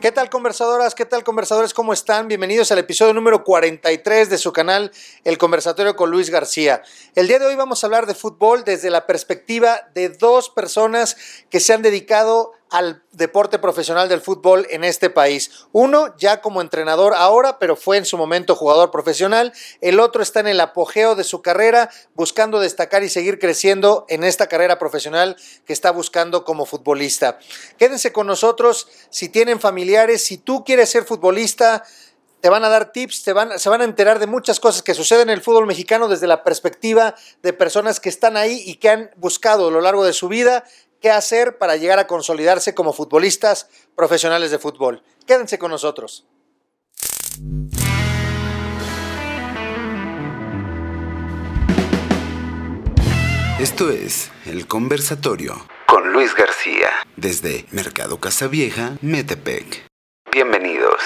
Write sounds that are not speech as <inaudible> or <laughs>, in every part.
¿Qué tal conversadoras? ¿Qué tal conversadores? ¿Cómo están? Bienvenidos al episodio número 43 de su canal El Conversatorio con Luis García. El día de hoy vamos a hablar de fútbol desde la perspectiva de dos personas que se han dedicado al deporte profesional del fútbol en este país. Uno ya como entrenador ahora, pero fue en su momento jugador profesional. El otro está en el apogeo de su carrera, buscando destacar y seguir creciendo en esta carrera profesional que está buscando como futbolista. Quédense con nosotros si tienen familiares, si tú quieres ser futbolista te van a dar tips, te van, se van a enterar de muchas cosas que suceden en el fútbol mexicano desde la perspectiva de personas que están ahí y que han buscado a lo largo de su vida qué hacer para llegar a consolidarse como futbolistas profesionales de fútbol. Quédense con nosotros. Esto es El Conversatorio con Luis García desde Mercado Casavieja, Metepec. Bienvenidos.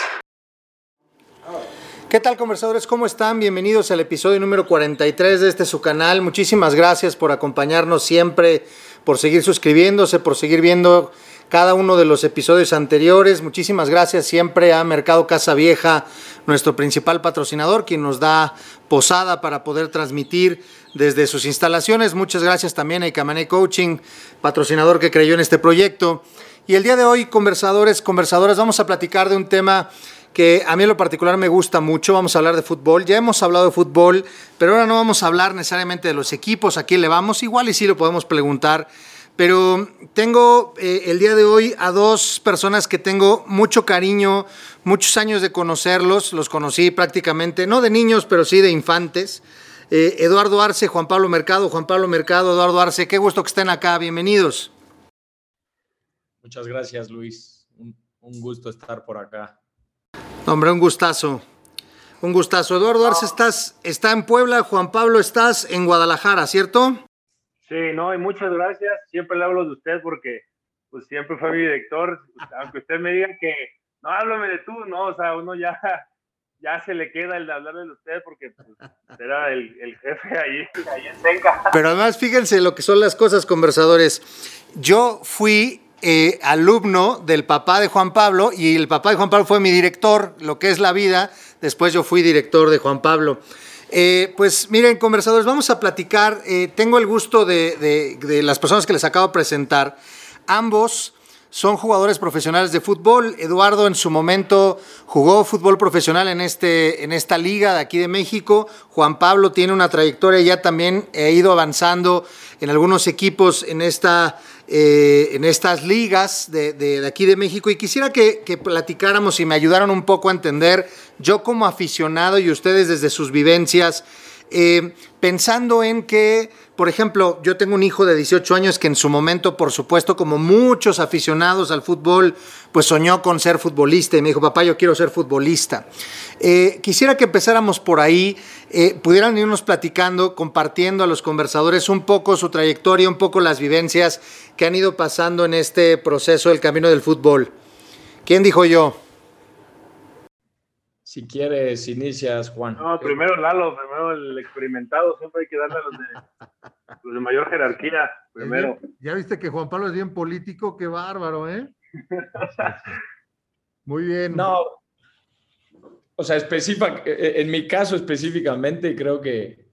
¿Qué tal conversadores? ¿Cómo están? Bienvenidos al episodio número 43 de este su canal. Muchísimas gracias por acompañarnos siempre por seguir suscribiéndose, por seguir viendo cada uno de los episodios anteriores. Muchísimas gracias siempre a Mercado Casa Vieja, nuestro principal patrocinador, quien nos da posada para poder transmitir desde sus instalaciones. Muchas gracias también a Icamané Coaching, patrocinador que creyó en este proyecto. Y el día de hoy, conversadores, conversadoras, vamos a platicar de un tema que a mí en lo particular me gusta mucho. Vamos a hablar de fútbol. Ya hemos hablado de fútbol, pero ahora no vamos a hablar necesariamente de los equipos, a quién le vamos. Igual y sí lo podemos preguntar. Pero tengo eh, el día de hoy a dos personas que tengo mucho cariño, muchos años de conocerlos. Los conocí prácticamente, no de niños, pero sí de infantes. Eh, Eduardo Arce, Juan Pablo Mercado. Juan Pablo Mercado, Eduardo Arce, qué gusto que estén acá. Bienvenidos. Muchas gracias, Luis. un gusto estar por acá. Hombre, un gustazo. Un gustazo. Eduardo Arce, estás, está en Puebla, Juan Pablo, estás en Guadalajara, ¿cierto? Sí, no, y muchas gracias. Siempre le hablo de usted porque pues siempre fue mi director. Aunque usted me diga que no, háblame de tú, no, o sea, uno ya, <laughs> ya se le queda el de hablarle de usted porque pues, era el, el, jefe ahí, ahí en Senca. Pero además, fíjense lo que son las cosas, conversadores. Yo fui eh, alumno del papá de Juan Pablo y el papá de Juan Pablo fue mi director, lo que es la vida. Después yo fui director de Juan Pablo. Eh, pues miren, conversadores, vamos a platicar. Eh, tengo el gusto de, de, las personas que les acabo de presentar. Ambos son jugadores profesionales de fútbol. Eduardo en su momento jugó fútbol profesional en, este, en esta liga de aquí de México. Juan Pablo tiene una trayectoria ya también, ha ido avanzando en algunos equipos en esta eh, en estas ligas de, aquí de México y quisiera que, platicáramos y me ayudaran un poco a entender, yo como aficionado y ustedes desde sus vivencias, eh, pensando en que, por ejemplo, yo tengo un hijo de 18 años que en su momento, por supuesto, como muchos aficionados al fútbol, pues soñó con ser futbolista y me dijo, papá, yo quiero ser futbolista. Eh, quisiera que empezáramos por ahí, eh, pudieran irnos platicando, compartiendo a los conversadores un poco su trayectoria, un poco las vivencias que han ido pasando en este proceso del camino del fútbol. ¿Quién dijo yo? Si quieres, inicias, Juan. No, primero Lalo, primero el experimentado. Siempre hay que darle a los de, <laughs> mayor jerarquía. Primero. Ya, viste que Juan Pablo es bien político, qué bárbaro, ¿eh? <laughs> Muy bien. No, o sea, específica, en mi caso específicamente, creo que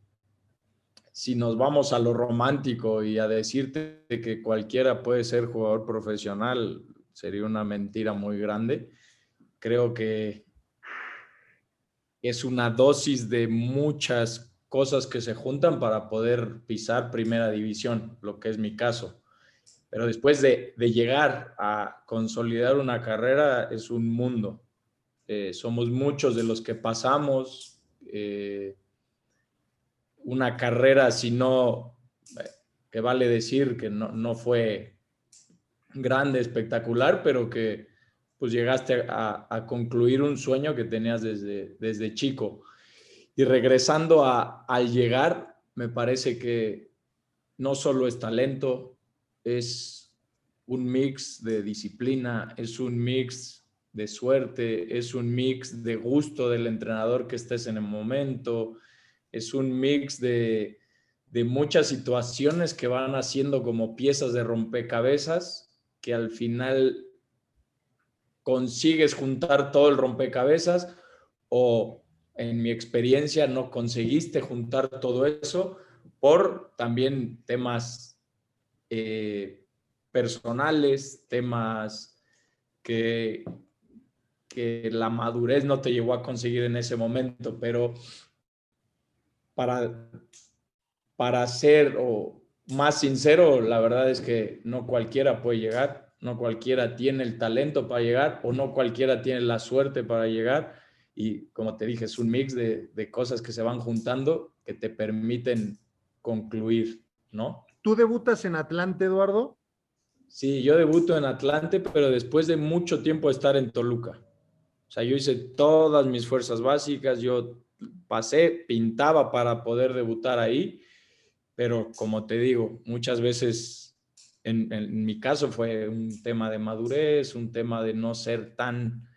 si nos vamos a lo romántico y a decirte que cualquiera puede ser jugador profesional, sería una mentira muy grande. Creo que es una dosis de muchas cosas que se juntan para poder pisar primera división, lo que es mi caso. Pero después de, llegar a consolidar una carrera es un mundo. Eh, somos muchos de los que pasamos eh, una carrera, si no, eh, que vale decir que no, no fue grande, espectacular, pero que pues llegaste a, concluir un sueño que tenías desde, desde chico. Y regresando a, al llegar, me parece que no solo es talento, es un mix de disciplina, es un mix de suerte, es un mix de gusto del entrenador que estés en el momento, es un mix de, de muchas situaciones que van haciendo como piezas de rompecabezas que al final consigues juntar todo el rompecabezas o en mi experiencia no conseguiste juntar todo eso por también temas eh, personales, temas que, que la madurez no te llevó a conseguir en ese momento, pero para, para ser o más sincero, la verdad es que no cualquiera puede llegar, no cualquiera tiene el talento para llegar o no cualquiera tiene la suerte para llegar. Y como te dije, es un mix de, de cosas que se van juntando que te permiten concluir, ¿no? ¿Tú debutas en Atlante, Eduardo? Sí, yo debuto en Atlante, pero después de mucho tiempo de estar en Toluca. O sea, yo hice todas mis fuerzas básicas, yo pasé, pintaba para poder debutar ahí, pero como te digo, muchas veces, en, en mi caso fue un tema de madurez, un tema de no ser tan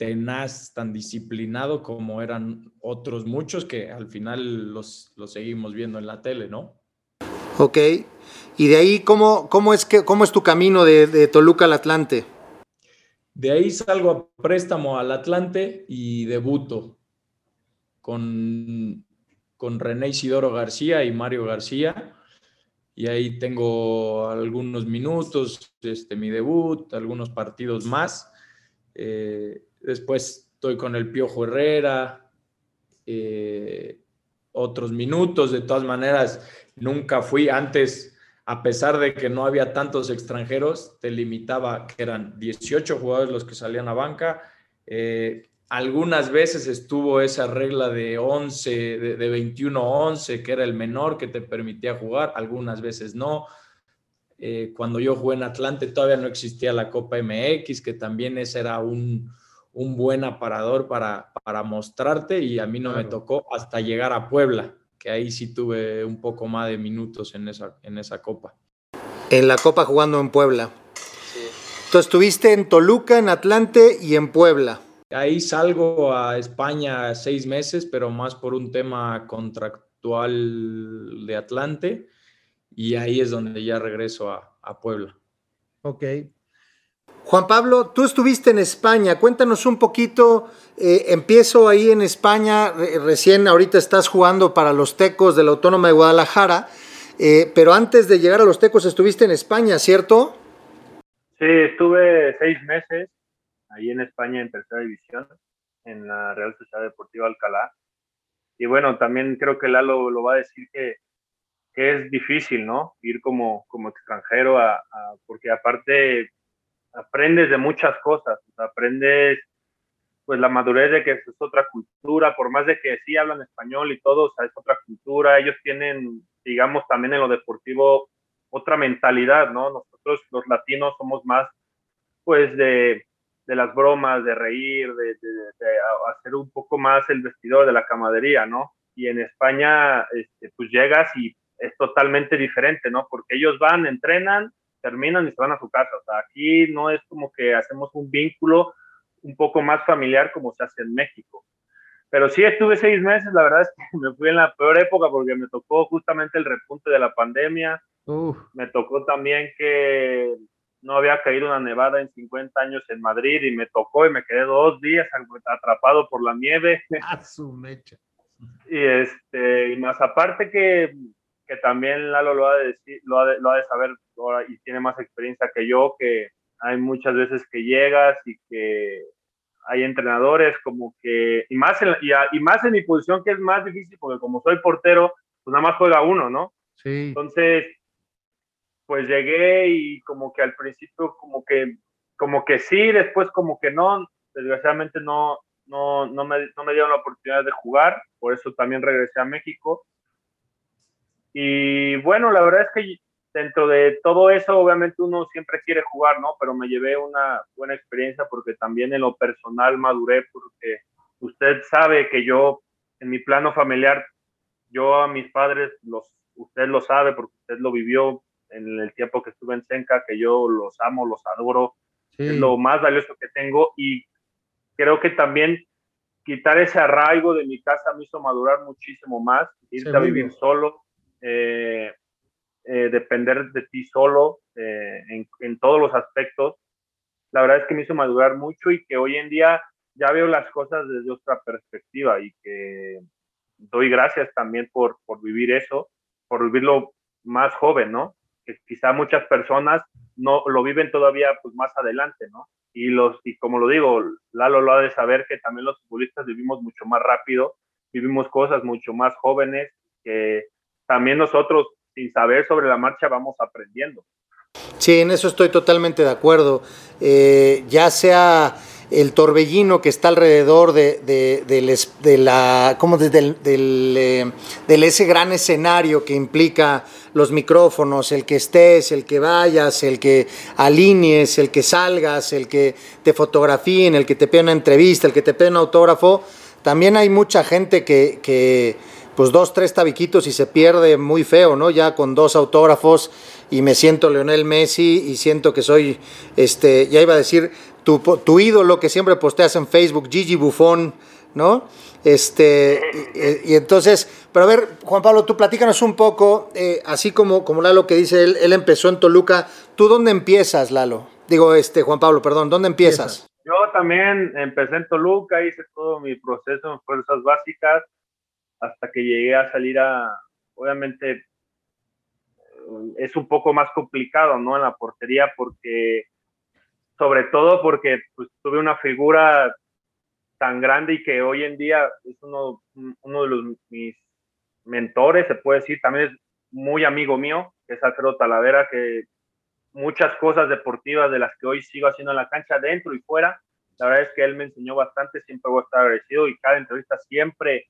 tenaz, tan disciplinado como eran otros muchos que al final los, los seguimos viendo en la tele, ¿no? Ok. Y de ahí, ¿cómo, cómo, es, que, cómo es tu camino de, de, Toluca al Atlante? De ahí salgo a préstamo al Atlante y debuto con, con René Isidoro García y Mario García. Y ahí tengo algunos minutos, este, mi debut, algunos partidos más. Eh, después estoy con el Piojo Herrera, eh, otros minutos, de todas maneras, nunca fui antes, a pesar de que no había tantos extranjeros, te limitaba que eran 18 jugadores los que salían a banca. Eh, algunas veces estuvo esa regla de 11, de, de 21 11, que era el menor que te permitía jugar, algunas veces no. Eh, cuando yo jugué en Atlante todavía no existía la Copa MX, que también ese era un, un buen aparador para, para mostrarte y a mí no claro. me tocó hasta llegar a Puebla, que ahí sí tuve un poco más de minutos en esa, en esa copa. En la copa jugando en Puebla. Sí. Entonces estuviste en Toluca, en Atlante y en Puebla. Ahí salgo a España seis meses, pero más por un tema contractual de Atlante y ahí es donde ya regreso a, a Puebla. Ok. Juan Pablo, tú estuviste en España, cuéntanos un poquito, eh, empiezo ahí en España, re recién ahorita estás jugando para los Tecos de la Autónoma de Guadalajara, eh, pero antes de llegar a los Tecos estuviste en España, ¿cierto? Sí, estuve seis meses ahí en España en tercera división, en la Real Sociedad Deportiva Alcalá. Y bueno, también creo que Lalo lo va a decir que, es difícil, ¿no? Ir como, como extranjero, a, porque aparte aprendes de muchas cosas, aprendes pues la madurez de que es otra cultura, por más de que sí hablan español y todo, o sea, es otra cultura, ellos tienen, digamos, también en lo deportivo otra mentalidad, ¿no? Nosotros los latinos somos más, pues, de, de las bromas, de reír, de, hacer un poco más el vestidor de la camadería, ¿no? Y en España, este, pues llegas y es totalmente diferente, ¿no? Porque ellos van, entrenan, terminan y se van a su casa. O sea, aquí no es como que hacemos un vínculo un poco más familiar como se hace en México. Pero sí estuve seis meses, la verdad es que <laughs> me fui en la peor época porque me tocó justamente el repunte de la pandemia. Uh. Me tocó también que no había caído una nevada en 50 años en Madrid y me tocó y me quedé dos días atrapado por la nieve. <laughs> A su mecha. Y, este, y más aparte que que también Lalo lo ha de, decir, lo ha de, lo ha de saber y tiene más experiencia que yo, que hay muchas veces que llegas y que hay entrenadores como que, y más, en, y, a, y más en mi posición que es más difícil, porque como soy portero, pues nada más juega uno, ¿no? Sí. Entonces, pues llegué y como que al principio como que, como que sí, después como que no, desgraciadamente no, no, no, me, no me dieron la oportunidad de jugar, por eso también regresé a México y bueno, la verdad es que dentro de todo eso, obviamente uno siempre quiere jugar, ¿no? Pero me llevé una buena experiencia porque también en lo personal maduré porque usted sabe que yo, en mi plano familiar, yo a mis padres, los, usted lo sabe porque usted lo vivió en el tiempo que estuve en Senca, que yo los amo, los adoro, sí. es lo más valioso que tengo y creo que también quitar ese arraigo de mi casa me hizo madurar muchísimo más, irte a vivir solo, eh, eh, depender de ti solo eh, en, todos los aspectos. la verdad es que me hizo madurar mucho y que hoy en día ya veo las cosas desde otra perspectiva y que doy gracias también por, por vivir eso, por vivirlo más joven, ¿no? Que quizá muchas personas no lo viven todavía pues más adelante, ¿no? Y los y como lo digo, Lalo lo ha de saber que también los futbolistas vivimos mucho más rápido, vivimos cosas mucho más jóvenes que también nosotros sin saber sobre la marcha vamos aprendiendo. Sí, en eso estoy totalmente de acuerdo. Eh, ya sea el torbellino que está alrededor de, de, la, como del, eh, del, ese gran escenario que implica los micrófonos, el que estés, el que vayas, el que alinees, el que salgas, el que te fotografíen, el que te pida una entrevista, el que te pida un autógrafo. También hay mucha gente que pues dos, tres tabiquitos y se pierde muy feo, ¿no? Ya con dos autógrafos y me siento Leonel Messi y siento que soy, este, ya iba a decir, tu, tu ídolo que siempre posteas en Facebook, Gigi Buffon, ¿no? Este, y, entonces, pero a ver, Juan Pablo, tú platícanos un poco, eh, así como, como Lalo que dice, él, él empezó en Toluca, ¿tú dónde empiezas, Lalo? Digo, este, Juan Pablo, perdón, ¿dónde empiezas? Yo también empecé en Toluca, hice todo mi proceso en fuerzas básicas, hasta que llegué a salir a, obviamente, es un poco más complicado, ¿no? En la portería, porque, sobre todo porque pues, tuve una figura tan grande y que hoy en día es uno, uno de los, mis mentores, se puede decir, también es muy amigo mío, que es Alfredo Talavera, que muchas cosas deportivas de las que hoy sigo haciendo en la cancha, dentro y fuera, la verdad es que él me enseñó bastante, siempre voy a estar agradecido y cada entrevista siempre,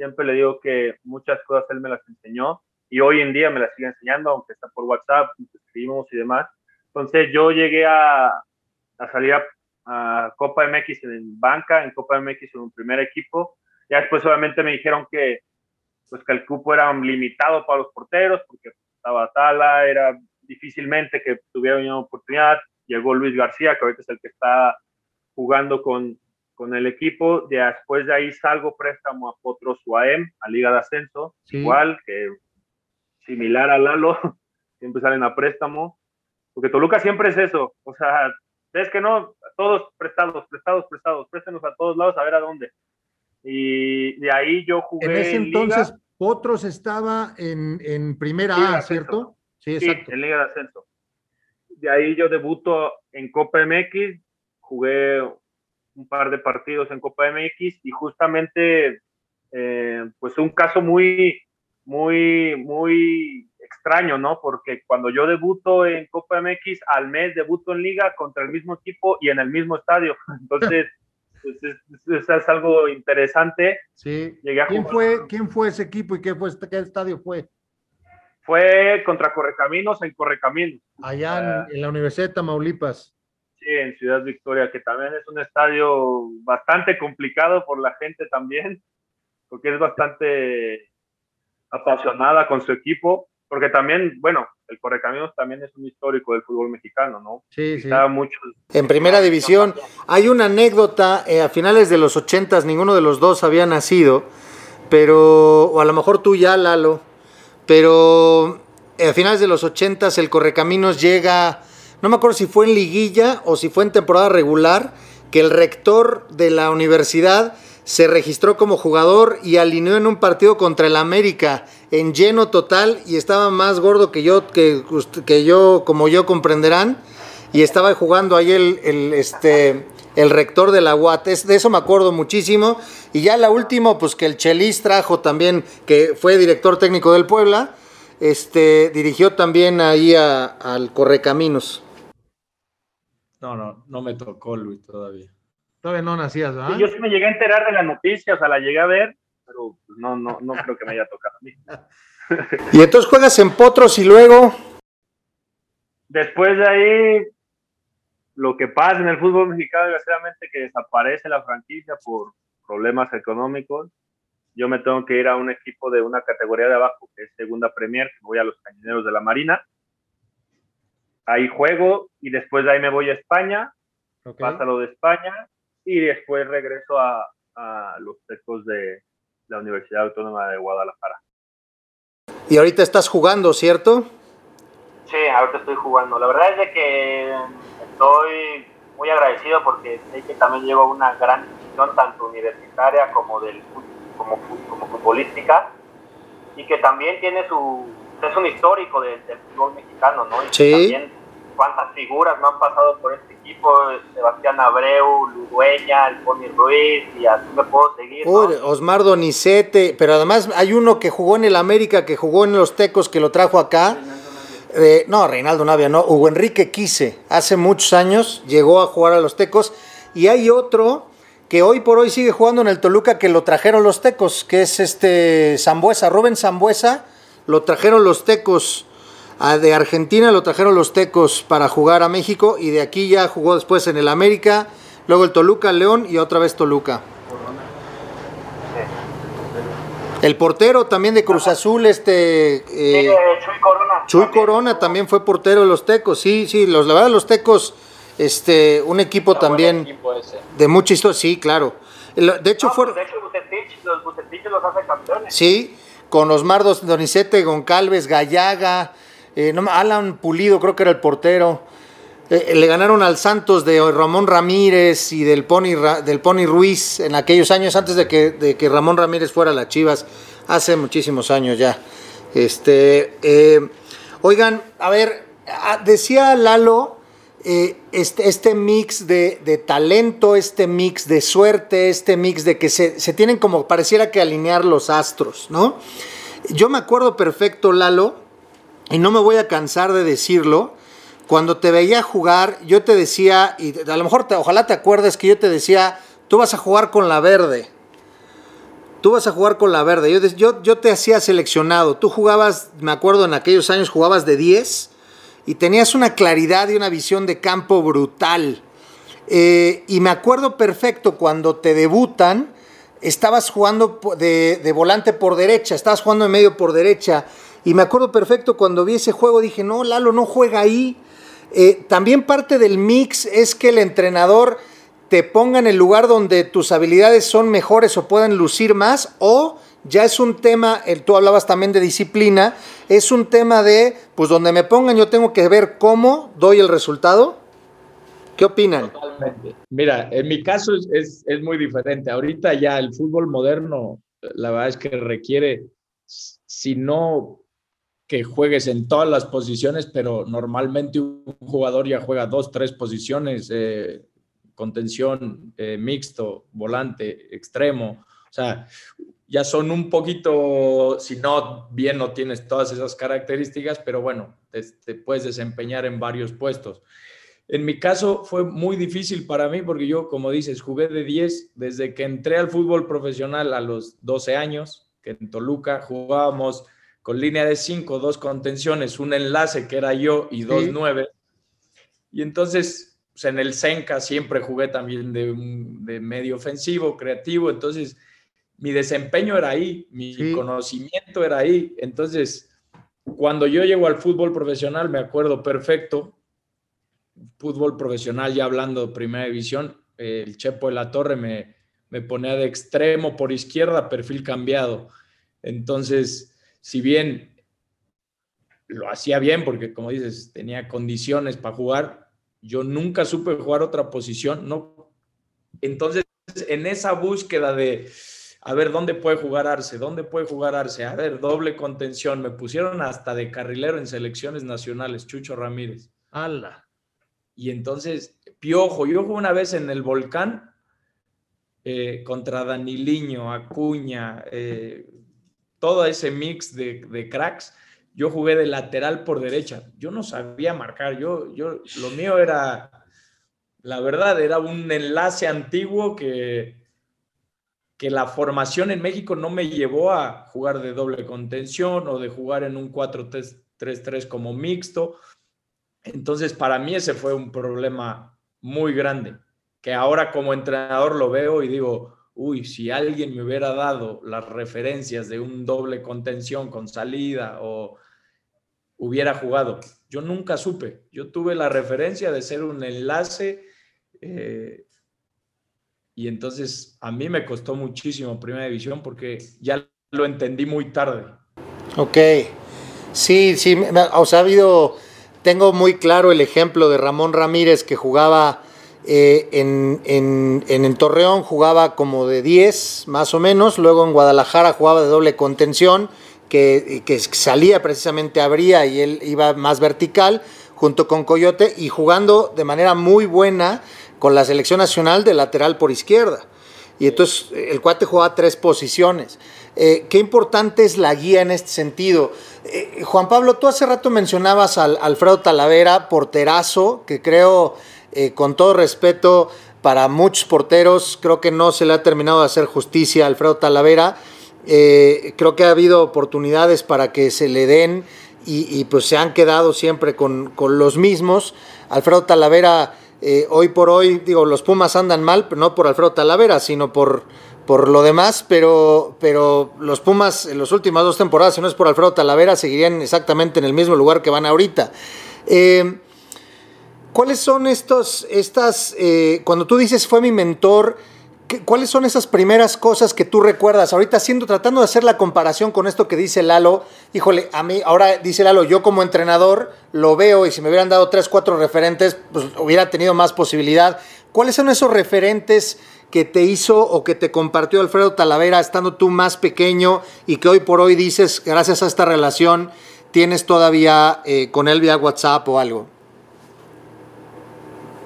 siempre le digo que muchas cosas él me las enseñó y hoy en día me las sigue enseñando, aunque está por WhatsApp, escribimos y demás. Entonces yo llegué a, a salir a, Copa MX en banca, en Copa MX en un primer equipo. Ya después obviamente me dijeron que, pues, que el cupo era limitado para los porteros, porque estaba Tala, era difícilmente que tuviera una oportunidad. Llegó Luis García, que ahorita es el que está jugando con, con el equipo. Después de ahí salgo préstamo a Potros UAM, a Liga de Ascenso, igual, que similar a Lalo, <laughs> siempre salen a préstamo, porque Toluca siempre es eso, o sea, ves que no, todos prestados, prestados, prestados, préstenos a todos lados a ver a dónde. Y de ahí yo jugué. En ese entonces, Potros estaba en, en primera A, ¿cierto? Sí, exacto. en Liga de Ascenso. De ahí yo debuto en Copa MX, jugué un par de partidos en Copa MX y justamente, eh, pues un caso muy, muy, muy extraño, ¿no? Porque cuando yo debuto en Copa MX, al mes debuto en Liga contra el mismo equipo y en el mismo estadio. <laughs> Entonces, pues es, es, algo interesante. Sí. ¿Quién, fue, ¿Quién fue ese equipo y qué, fue, qué estadio fue? Fue contra Correcaminos en Correcaminos. Allá en, en la Universidad de Tamaulipas. En Ciudad Victoria, que también es un estadio bastante complicado por la gente también, porque es bastante apasionada con su equipo, porque también, bueno, el Correcaminos también es un histórico del fútbol mexicano, ¿no? Sí, sí. En primera división hay una anécdota, eh, a finales de los ochentas ninguno de los dos había nacido, pero, o a lo mejor tú ya, Lalo, pero eh, a finales de los ochentas el Correcaminos llega, no me acuerdo si fue en liguilla o si fue en temporada regular, que el rector de la universidad se registró como jugador y alineó en un partido contra el América en lleno total y estaba más gordo que yo, que, que yo, como yo comprenderán, y estaba jugando ahí el, este, el rector de la UAT, de eso me acuerdo muchísimo, y ya la última, pues que el Chelis trajo también, que fue director técnico del Puebla, este, dirigió también ahí al Correcaminos. No, no, no me tocó Luis todavía. Todavía no nacías, ¿verdad? yo sí me llegué a enterar de la noticia, o sea, la llegué a ver, pero pues, no, no, no creo que me haya tocado a mí. <laughs> y entonces juegas en Potros y luego. Después de ahí, lo que pasa en el fútbol mexicano, desgraciadamente, que desaparece la franquicia por problemas económicos. Yo me tengo que ir a un equipo de una categoría de abajo, que es Segunda Premier, que voy a los Cañoneros de la Marina. Ahí juego y después de ahí me voy a España. Pasa lo de España y después regreso a, los tecos de la Universidad Autónoma de Guadalajara. Y ahorita estás jugando, ¿cierto? Sí, ahorita estoy jugando. La verdad es de que estoy muy agradecido porque sé que también lleva una gran institución tanto universitaria como del como, como futbolística y que también tiene su es un histórico del, fútbol mexicano, ¿no? Y sí. también cuántas figuras no han pasado por este equipo, Sebastián Abreu, Ludueña, el Pony Ruiz, y así me puedo seguir. Osmar Donizete, pero además hay uno que jugó en el América, que jugó en los Tecos, que lo trajo acá. Eh, no, Reinaldo Navia, no, Hugo Enrique Quise, hace muchos años llegó a jugar a los Tecos, y hay otro que hoy por hoy sigue jugando en el Toluca, que lo trajeron los Tecos, que es este Zambuesa, Rubén Zambuesa, lo trajeron los Tecos de Argentina, lo trajeron los Tecos para jugar a México y de aquí ya jugó después en el América, luego el Toluca, León y otra vez Toluca. El portero también de Cruz Azul, este... Eh, Chuy Corona. Chuy Corona también fue portero de los Tecos, sí, sí, los, la verdad los Tecos, este, un equipo también de mucha historia, sí, claro. De hecho, fue... De hecho, los Bucetich los hace campeones. Sí, con Osmar Donizete, Goncalves, Gallaga, eh, Alan Pulido creo que era el portero. Eh, eh, le ganaron al Santos de Ramón Ramírez y del Pony, del Pony Ruiz en aquellos años antes de que, Ramón Ramírez fuera a las Chivas, hace muchísimos años ya. Este, oigan, a ver, decía Lalo, este, este mix de, talento, este mix de suerte, este mix de que se, tienen como pareciera que alinear los astros, ¿no? Yo me acuerdo perfecto, Lalo, y no me voy a cansar de decirlo, cuando te veía jugar, yo te decía, y a lo mejor ojalá te acuerdes que yo te decía, tú vas a jugar con la verde. Tú vas a jugar con la verde. Yo te hacía seleccionado. Tú jugabas, me acuerdo en aquellos años, jugabas de 10 y tenías una claridad y una visión de campo brutal. Eh, y me acuerdo perfecto cuando te debutan, estabas jugando de, de volante por derecha, estabas jugando en medio por derecha y me acuerdo perfecto cuando vi ese juego, dije, no, Lalo no juega ahí. Eh, también parte del mix es que el entrenador te ponga en el lugar donde tus habilidades son mejores o puedan lucir más, o ya es un tema, tú hablabas también de disciplina, es un tema de, pues donde me pongan yo tengo que ver cómo doy el resultado. ¿Qué opinan? Totalmente. Mira, en mi caso es, muy diferente. Ahorita ya el fútbol moderno, la verdad es que requiere, si no que juegues en todas las posiciones, pero normalmente un jugador ya juega dos, tres posiciones, eh, contención, eh, mixto, volante, extremo. O sea, ya son un poquito, si no, bien no tienes todas esas características, pero bueno, te, puedes desempeñar en varios puestos. En mi caso fue muy difícil para mí porque yo, como dices, jugué de 10 desde que entré al fútbol profesional a los 12 años, que en Toluca jugábamos con línea de cinco, dos contenciones, un enlace que era yo y dos nueve. Y entonces, pues, en el Senca siempre jugué también de, de, medio ofensivo, creativo. Entonces, mi desempeño era ahí, mi conocimiento era ahí. Entonces, cuando yo llego al fútbol profesional, me acuerdo perfecto, fútbol profesional, ya hablando de primera división, el Chepo de la Torre me, me ponía de extremo por izquierda, perfil cambiado. Entonces, si bien lo hacía bien, porque como dices, tenía condiciones para jugar, yo nunca supe jugar otra posición, no. Entonces, en esa búsqueda de, a ver, ¿dónde puede jugar Arce? ¿Dónde puede jugar Arce? A ver, doble contención. Me pusieron hasta de carrilero en selecciones nacionales, Chucho Ramírez. ¡Hala! Y entonces, Piojo, yo jugué una vez en el Volcán eh, contra Daniliño, Acuña, eh, todo ese mix de, cracks, yo jugué de lateral por derecha. Yo no sabía marcar, yo, yo, lo mío era, la verdad, era un enlace antiguo que, que la formación en México no me llevó a jugar de doble contención o de jugar en un 4-3-3 como mixto. Entonces, para mí ese fue un problema muy grande, que ahora como entrenador lo veo y digo, uy, si alguien me hubiera dado las referencias de un doble contención con salida o hubiera jugado, yo nunca supe. Yo tuve la referencia de ser un enlace eh, y entonces a mí me costó muchísimo Primera División porque ya lo entendí muy tarde. Ok, sí, sí, o sea, ha habido, tengo muy claro el ejemplo de Ramón Ramírez que jugaba Eh, en, en, en, Torreón jugaba como de 10, más o menos. Luego en Guadalajara jugaba de doble contención, que, que salía precisamente, abría y él iba más vertical, junto con Coyote, y jugando de manera muy buena con la selección nacional de lateral por izquierda. Y entonces el cuate jugaba tres posiciones. Eh, qué importante es la guía en este sentido. Eh, Juan Pablo, tú hace rato mencionabas al Alfredo Talavera, porterazo, que creo, eh, con todo respeto para muchos porteros, creo que no se le ha terminado de hacer justicia a Alfredo Talavera. creo que ha habido oportunidades para que se le den y, pues se han quedado siempre con, con los mismos. Alfredo Talavera eh, hoy por hoy, digo, los Pumas andan mal, no por Alfredo Talavera, sino por, por lo demás, pero, pero los Pumas en las últimas dos temporadas, si no es por Alfredo Talavera, seguirían exactamente en el mismo lugar que van ahorita. Eh, ¿Cuáles son estos, estas, eh, cuando tú dices fue mi mentor, ¿Cuáles son esas primeras cosas que tú recuerdas? Ahorita haciendo, tratando de hacer la comparación con esto que dice Lalo, híjole, a mí, ahora dice Lalo, yo como entrenador lo veo y si me hubieran dado tres, cuatro referentes, pues hubiera tenido más posibilidad. ¿Cuáles son esos referentes que te hizo o que te compartió Alfredo Talavera estando tú más pequeño y que hoy por hoy dices, gracias a esta relación, tienes todavía eh, con él vía WhatsApp o algo?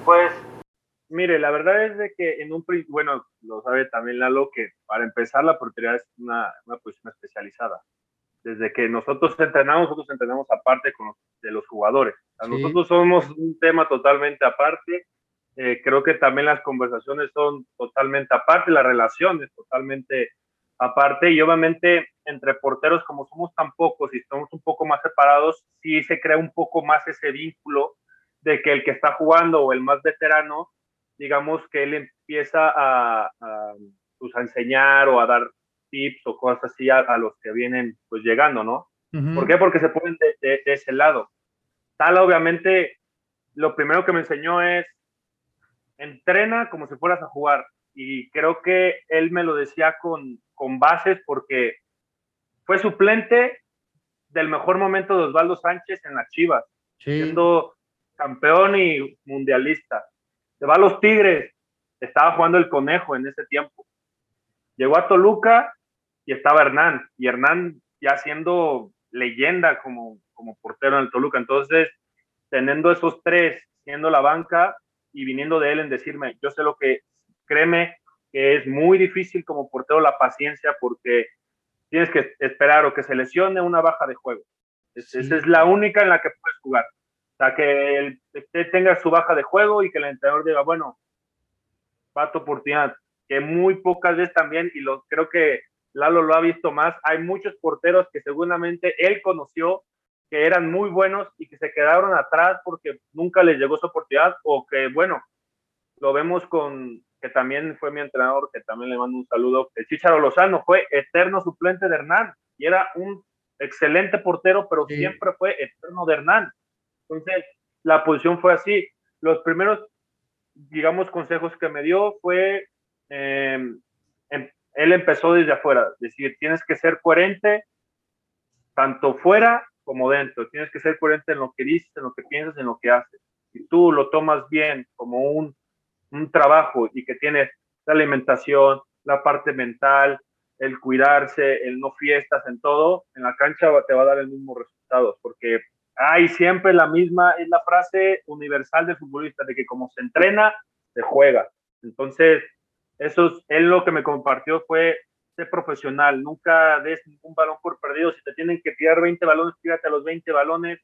Pues Mire, la verdad es de que en un bueno, lo sabe también Lalo, que para empezar la portería es una, una posición especializada. Desde que nosotros entrenamos, nosotros entrenamos aparte con de los jugadores. Nosotros somos un tema totalmente aparte. Eh, creo que también las conversaciones son totalmente aparte, la relación es totalmente aparte y obviamente entre porteros como somos tan pocos y estamos un poco más separados, sí se crea un poco más ese vínculo de que el que está jugando o el más veterano digamos que él empieza a, pues, a, enseñar o a dar tips o cosas así a, los que vienen pues llegando, ¿no? ¿Por qué? Porque se ponen de, ese lado. Tal, obviamente, lo primero que me enseñó es entrena como si fueras a jugar. Y creo que él me lo decía con, con bases porque fue suplente del mejor momento de Osvaldo Sánchez en las Chivas, siendo campeón y mundialista se va a los Tigres, estaba jugando el conejo en ese tiempo. Llegó a Toluca y estaba Hernán, y Hernán ya siendo leyenda como, como portero en el Toluca. Entonces, teniendo esos tres, siendo la banca y viniendo de él en decirme, yo sé lo que, créeme que es muy difícil como portero la paciencia porque tienes que esperar o que se lesione una baja de juego. Esa es la única en la que puedes jugar. O sea, que usted tenga su baja de juego y que el entrenador diga, bueno, va tu oportunidad. Que muy pocas veces también, y lo, creo que Lalo lo ha visto más, hay muchos porteros que seguramente él conoció que eran muy buenos y que se quedaron atrás porque nunca les llegó su oportunidad o que, bueno, lo vemos con, que también fue mi entrenador, que también le mando un saludo, el Chicharo Lozano fue eterno suplente de Hernán y era un excelente portero, pero siempre fue eterno de Hernán. Entonces, la posición fue así. Los primeros, digamos, consejos que me dio fue, em, em, él empezó desde afuera, decir, tienes que ser coherente tanto fuera como dentro, tienes que ser coherente en lo que dices, en lo que piensas, en lo que haces. Si tú lo tomas bien como un, un trabajo y que tienes la alimentación, la parte mental, el cuidarse, el no fiestas, en todo, en la cancha te va a dar el mismo resultado, porque hay siempre la misma, es la frase universal del futbolista, de que como se entrena, se juega. Entonces, eso es, él lo que me compartió fue ser profesional, nunca des ningún balón por perdido, si te tienen que tirar 20 balones, tírate a los 20 balones,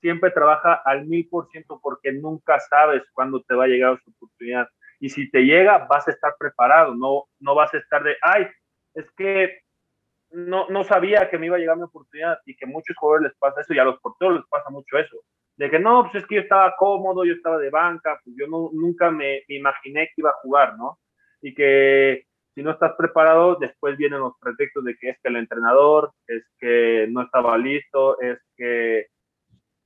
siempre trabaja al mil por ciento porque nunca sabes cuándo te va a llegar su oportunidad. Y si te llega, vas a estar preparado, no, no vas a estar de, ay, es que no, no sabía que me iba a llegar mi oportunidad y que muchos jugadores les pasa eso y a los porteros les pasa mucho eso. De que no, pues es que yo estaba cómodo, yo estaba de banca, pues yo no, nunca me, imaginé que iba a jugar, ¿no? Y que si no estás preparado, después vienen los pretextos de que es que el entrenador, es que no estaba listo, es que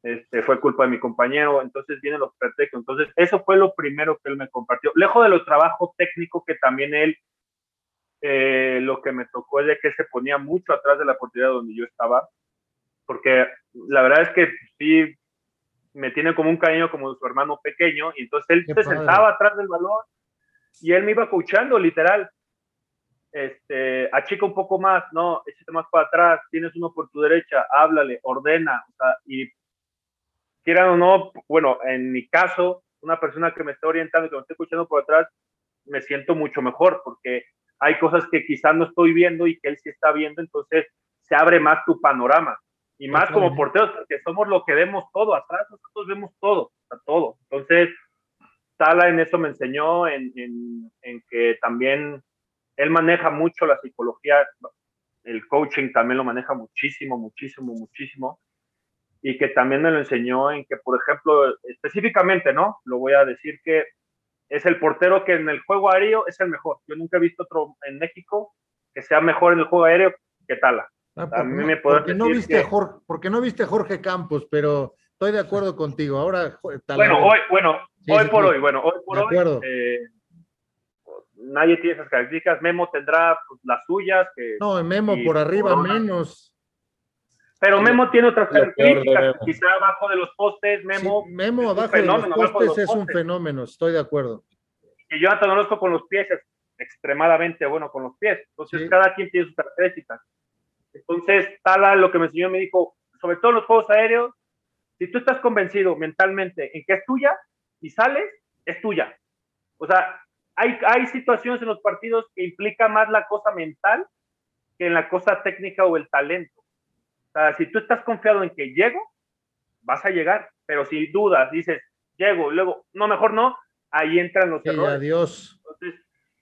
este, fue culpa de mi compañero, entonces vienen los pretextos. Entonces, eso fue lo primero que él me compartió. Lejos de los trabajos técnicos que también él eh, lo que me tocó es de que se ponía mucho atrás de la portería donde yo estaba, porque la verdad es que sí, me tiene como un cariño como su hermano pequeño, y entonces él Qué se padre. sentaba atrás del balón y él me iba coachando, literal. Este, achica un poco más, no, échate más para atrás, tienes uno por tu derecha, háblale, ordena, o sea, y quieran o no, bueno, en mi caso, una persona que me está orientando, que me está escuchando por atrás, me siento mucho mejor, porque hay cosas que quizás no estoy viendo y que él sí está viendo, entonces se abre más tu panorama. Y más como porteros, porque somos lo que vemos todo, atrás nosotros vemos todo, sea, todo. Entonces, Tala en eso me enseñó, en, en- en que también él maneja mucho la psicología, el coaching también lo maneja muchísimo, muchísimo, muchísimo. Y que también me lo enseñó en que, por ejemplo, específicamente, ¿no? Lo voy a decir que es el portero que en el juego aéreo es el mejor. Yo nunca he visto otro en México que sea mejor en el juego aéreo que Tala. Ah, A mí no- me podrás porque no viste que- Jorge, porque no viste Jorge Campos, pero estoy de acuerdo <laughs> contigo. Ahora, Bueno, hoy, bueno, Sí, hoy sí, por sí. hoy, bueno, hoy por De hoy, acuerdo. eh, nadie tiene esas características. Memo tendrá pues, las suyas, que, no, Memo por arriba menos. Pero Memo tiene otras características. Quizá abajo de los postes, Memo, Sí, Memo es abajo de los fenómeno, abajo de postes los es un fenómeno, estoy de acuerdo. y Jonathan Orozco con los pies es extremadamente bueno con los pies. Entonces, Sí. cada quien tiene sus características. Entonces, Tala lo que me enseñó me dijo, sobre todo en los juegos aéreos, si tú estás convencido mentalmente en que es tuya y sales, es tuya. O sea, hay, hay situaciones en los partidos que implica más la cosa mental que en la cosa técnica o el talento. Sea, si tú estás confiado en que llego, vas a llegar. Pero si dudas, dices, llego, y luego, no, mejor no, ahí entran los Sí, errores. adiós. Entonces,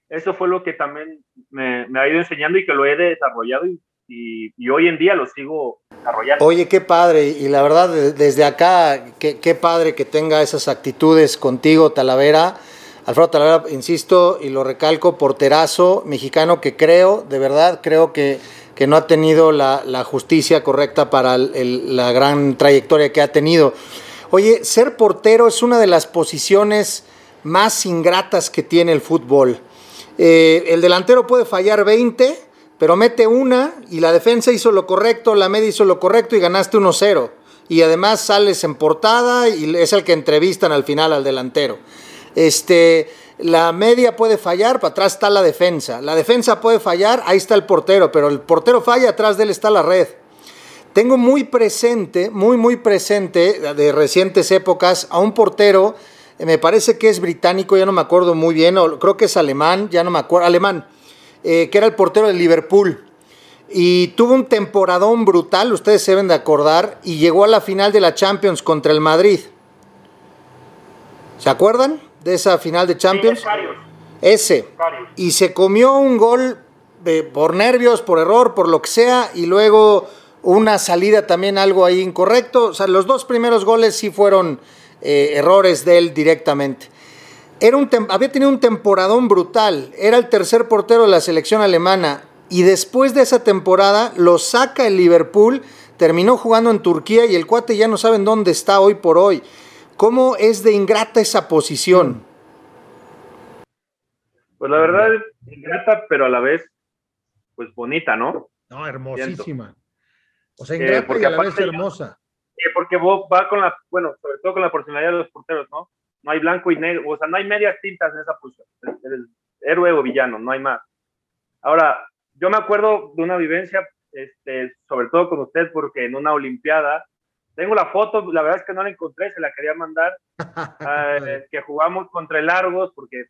eso fue lo que también me, me ha ido enseñando y que lo he desarrollado y, y- y hoy en día lo sigo desarrollando. Oye, qué padre, y la verdad, de- desde acá, qué, qué padre que tenga esas actitudes contigo, Talavera. Alfredo Talavera, insisto y lo recalco, porterazo mexicano que creo, de verdad, creo que, que no ha tenido la, la justicia correcta para la gran trayectoria que ha tenido. Oye, ser portero es una de las posiciones más ingratas que tiene el fútbol. Eh, el delantero puede fallar 20, pero mete una y la defensa hizo lo correcto, la media hizo lo correcto y ganaste 1-0. Y además sales en portada y es el que entrevistan al final al delantero. Este, la media puede fallar, para atrás está la defensa. La defensa puede fallar, ahí está el portero, pero el portero falla, atrás de él está la red. Tengo muy presente, muy, muy presente de recientes épocas a un portero, eh, me parece que es británico, ya no me acuerdo muy bien, o creo que es alemán, ya no me acuerdo, alemán, eh, que era el portero de Liverpool. Y tuvo un temporadón brutal, ustedes se deben de acordar, y llegó a la final de la Champions contra el Madrid. ¿Se acuerdan de esa final de Champions? Sí, Ese. Y se comió un gol eh, por nervios, por error, por lo que sea, y luego una salida también algo ahí incorrecto. O sea, los dos primeros goles sí fueron eh, errores de él directamente. Era un había tenido un temporadón brutal, era el tercer portero de la selección alemana y después de esa temporada lo saca el Liverpool, terminó jugando en Turquía y el cuate ya no saben dónde está hoy por hoy. ¿Cómo es de ingrata esa posición? Pues la verdad es ingrata, pero a la vez, pues bonita, ¿no? No, hermosísima. O sea, Eh, ingrata y porque a la vez hermosa. Sí, porque vos va con la, bueno, sobre todo con la personalidad de los porteros, ¿no? No hay blanco y negro, o sea, no hay medias tintas en esa posición. Eres héroe o villano, no hay más. Ahora, yo me acuerdo de una vivencia, este, sobre todo con usted, porque en una Olimpiada, tengo la foto, la verdad es que no la encontré, se la quería mandar, <laughs> eh, que jugamos contra el Argos, porque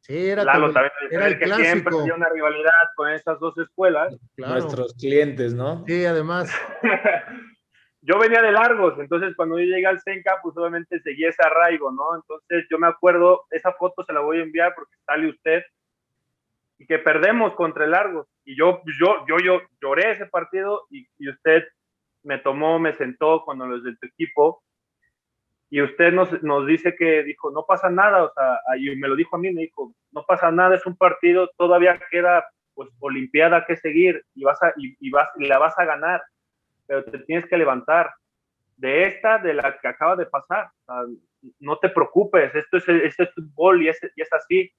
sí, era, Lalo como- también era el que siempre había una rivalidad con esas dos escuelas. Claro. Nuestros clientes, ¿no? Sí, además. <laughs> yo venía de largos, entonces cuando yo llegué al Senca, pues obviamente seguí ese arraigo, ¿no? Entonces yo me acuerdo, esa foto se la voy a enviar porque sale usted, y que perdemos contra el Largos. Y yo, yo, yo, yo lloré ese partido y, y usted me tomó, me sentó cuando los de tu equipo, y usted nos, nos dice que dijo, no pasa nada, o sea, y me lo dijo a mí, me dijo, no pasa nada, es un partido, todavía queda pues olimpiada que seguir y vas a, y, vas, y la vas a ganar pero te tienes que levantar de esta, de la que acaba de pasar. No te preocupes, esto es, esto es fútbol y es, y es así.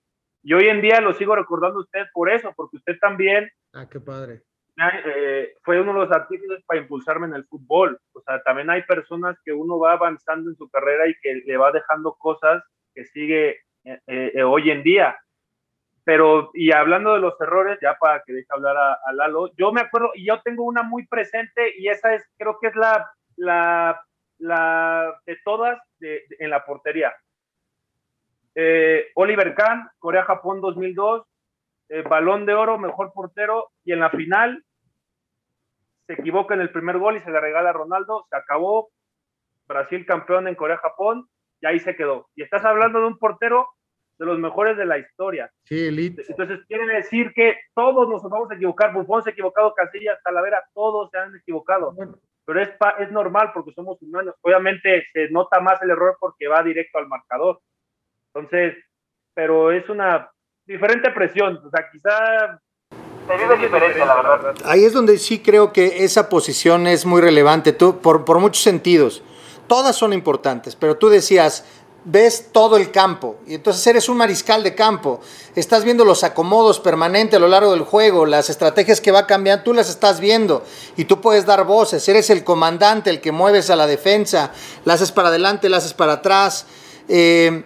Y hoy en día lo sigo recordando a usted por eso, porque usted también Ah, qué padre. Eh, fue uno de los artífices para impulsarme en el fútbol. O sea, también hay personas que uno va avanzando en su carrera y que le va dejando cosas que sigue eh, eh, hoy en día. Pero, y hablando de los errores, ya para que deje hablar a, Lalo, yo me acuerdo, y yo tengo una muy presente, y esa es, creo que es la, la, la de todas en la portería. Oliver Kahn, Corea-Japón 2002, balón de oro, mejor portero, y en la final se equivoca en el primer gol y se le regala a Ronaldo, se acabó, Brasil campeón en Corea-Japón, y ahí se quedó. Y estás hablando de un portero de los mejores de la historia. Sí, elite. Entonces quiere decir que todos nos vamos a equivocar, Bufón se ha equivocado, Casillas, Talavera, todos se han equivocado. Pero es, es normal porque somos humanos. Obviamente se nota más el error porque va directo al marcador. Entonces, pero es una diferente presión. O sea, quizá se vive diferente, la verdad. Ahí es donde sí creo que esa posición es muy relevante, tú, por, por muchos sentidos. Todas son importantes, pero tú decías, ves todo el campo y entonces eres un mariscal de campo. Estás viendo los acomodos permanentes a lo largo del juego, las estrategias que va cambiando, tú las estás viendo y tú puedes dar voces. Eres el comandante, el que mueves a la defensa, la haces para adelante, la haces para atrás. Eh,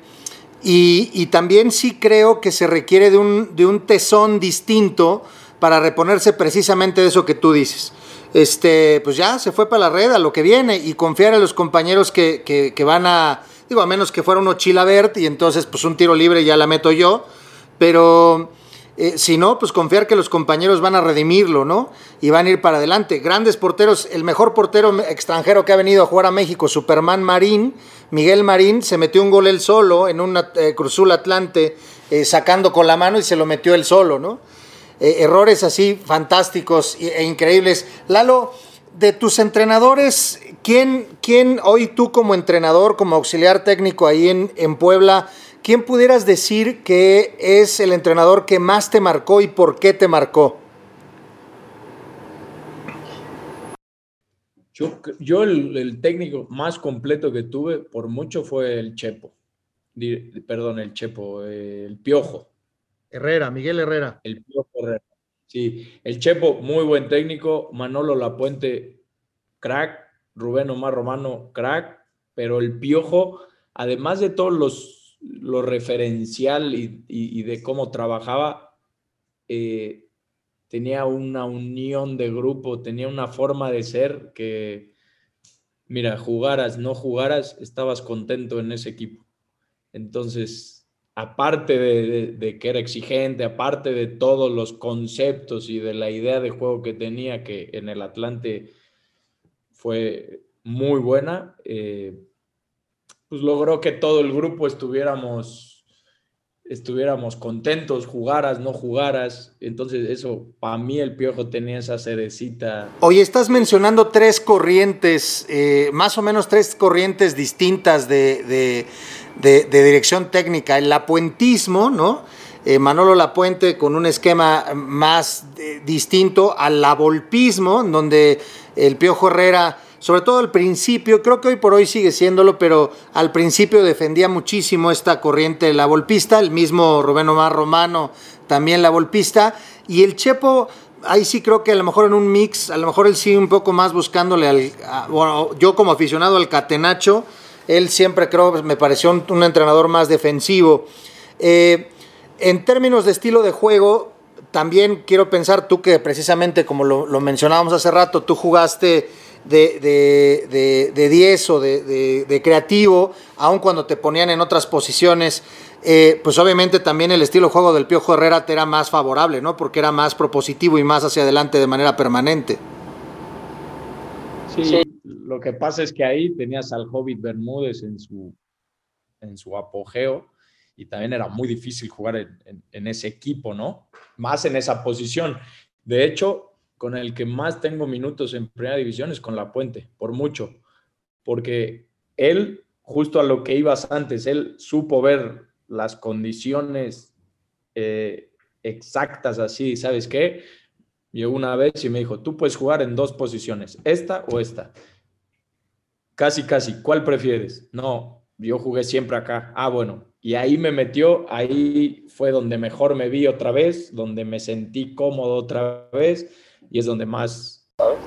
y, también sí creo que se requiere de un, de un tesón distinto para reponerse precisamente de eso que tú dices. Este, pues ya se fue para la red a lo que viene y confiar en los compañeros que, que van a Digo, a menos que fuera uno Chilabert y entonces pues un tiro libre ya la meto yo. Pero eh, si no, pues confiar que los compañeros van a redimirlo, ¿no? Y van a ir para adelante. Grandes porteros, el mejor portero extranjero que ha venido a jugar a México, Superman Marín, Miguel Marín, se metió un gol él solo en un eh, Cruzul Atlante, eh, sacando con la mano y se lo metió él solo, ¿no? errores así fantásticos e increíbles. Lalo, de tus entrenadores, ¿quién, ¿quién, hoy tú como entrenador, como auxiliar técnico ahí en, en, Puebla, quién pudieras decir que es el entrenador que más te marcó y por qué te marcó? Yo, yo el, técnico más completo que tuve por mucho fue el Chepo. Perdón, el Chepo, el Piojo. Herrera, Miguel Herrera. El Piojo Herrera. Sí, el Chepo, muy buen técnico. Manolo Lapuente, crack. Rubén Omar Romano, crack. Pero el Piojo, además de todos los lo referencial y, de cómo trabajaba, eh, tenía una unión de grupo, tenía una forma de ser que, mira, jugaras, no jugaras, estabas contento en ese equipo. Entonces, aparte de, que era exigente, aparte de todos los conceptos y de la idea de juego que tenía, que en el Atlante fue muy buena, eh, pues logró que todo el grupo estuviéramos, estuviéramos contentos, jugaras, no jugaras. Entonces eso, para mí el Piojo tenía esa cerecita. Oye, estás mencionando tres corrientes, eh, más o menos tres corrientes distintas de de, dirección técnica, el lapuentismo, ¿no? Eh, Manolo Lapuente con un esquema más eh, distinto al lavolpismo, donde el Piojo Herrera, sobre todo al principio, creo que hoy por hoy sigue siéndolo, pero al principio defendía muchísimo esta corriente la volpista, el mismo Rubén Omar Romano también la volpista, y el Chepo ahí sí creo que a lo mejor en un mix, a lo mejor él sí un poco más buscándole al, bueno, yo como aficionado al catenacho, él siempre creo, me pareció un, entrenador más defensivo. Eh, en términos de estilo de juego, también quiero pensar tú que precisamente como lo, mencionábamos hace rato, tú jugaste de, de, 10 o de, creativo, aun cuando te ponían en otras posiciones, eh, pues obviamente también el estilo de juego del Piojo Herrera te era más favorable, ¿no? Porque era más propositivo y más hacia adelante de manera permanente. Sí, lo que pasa es que ahí tenías al Hobbit Bermúdez en su, en su apogeo y también era muy difícil jugar en, ese equipo, ¿no? Más en esa posición. De hecho, con el que más tengo minutos en primera división es con La Puente, por mucho, porque él, justo a lo que ibas antes, él supo ver las condiciones eh, exactas así, ¿sabes qué? Llegó una vez y me dijo, tú puedes jugar en dos posiciones, esta o esta. Casi, casi. ¿Cuál prefieres? No, yo jugué siempre acá. Ah, bueno. Y ahí me metió, ahí fue donde mejor me vi otra vez, donde me sentí cómodo otra vez y es donde más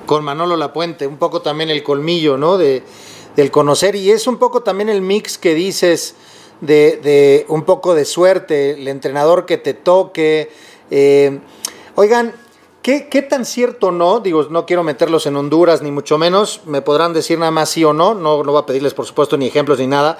con Manolo Lapuente, un poco también el colmillo, ¿no? De, del conocer, y es un poco también el mix que dices de, de un poco de suerte, el entrenador que te toque. Eh, oigan, ¿qué, ¿qué, tan cierto no? Digo, no quiero meterlos en Honduras, ni mucho menos, me podrán decir nada más sí o no, no, no voy a pedirles por supuesto ni ejemplos ni nada,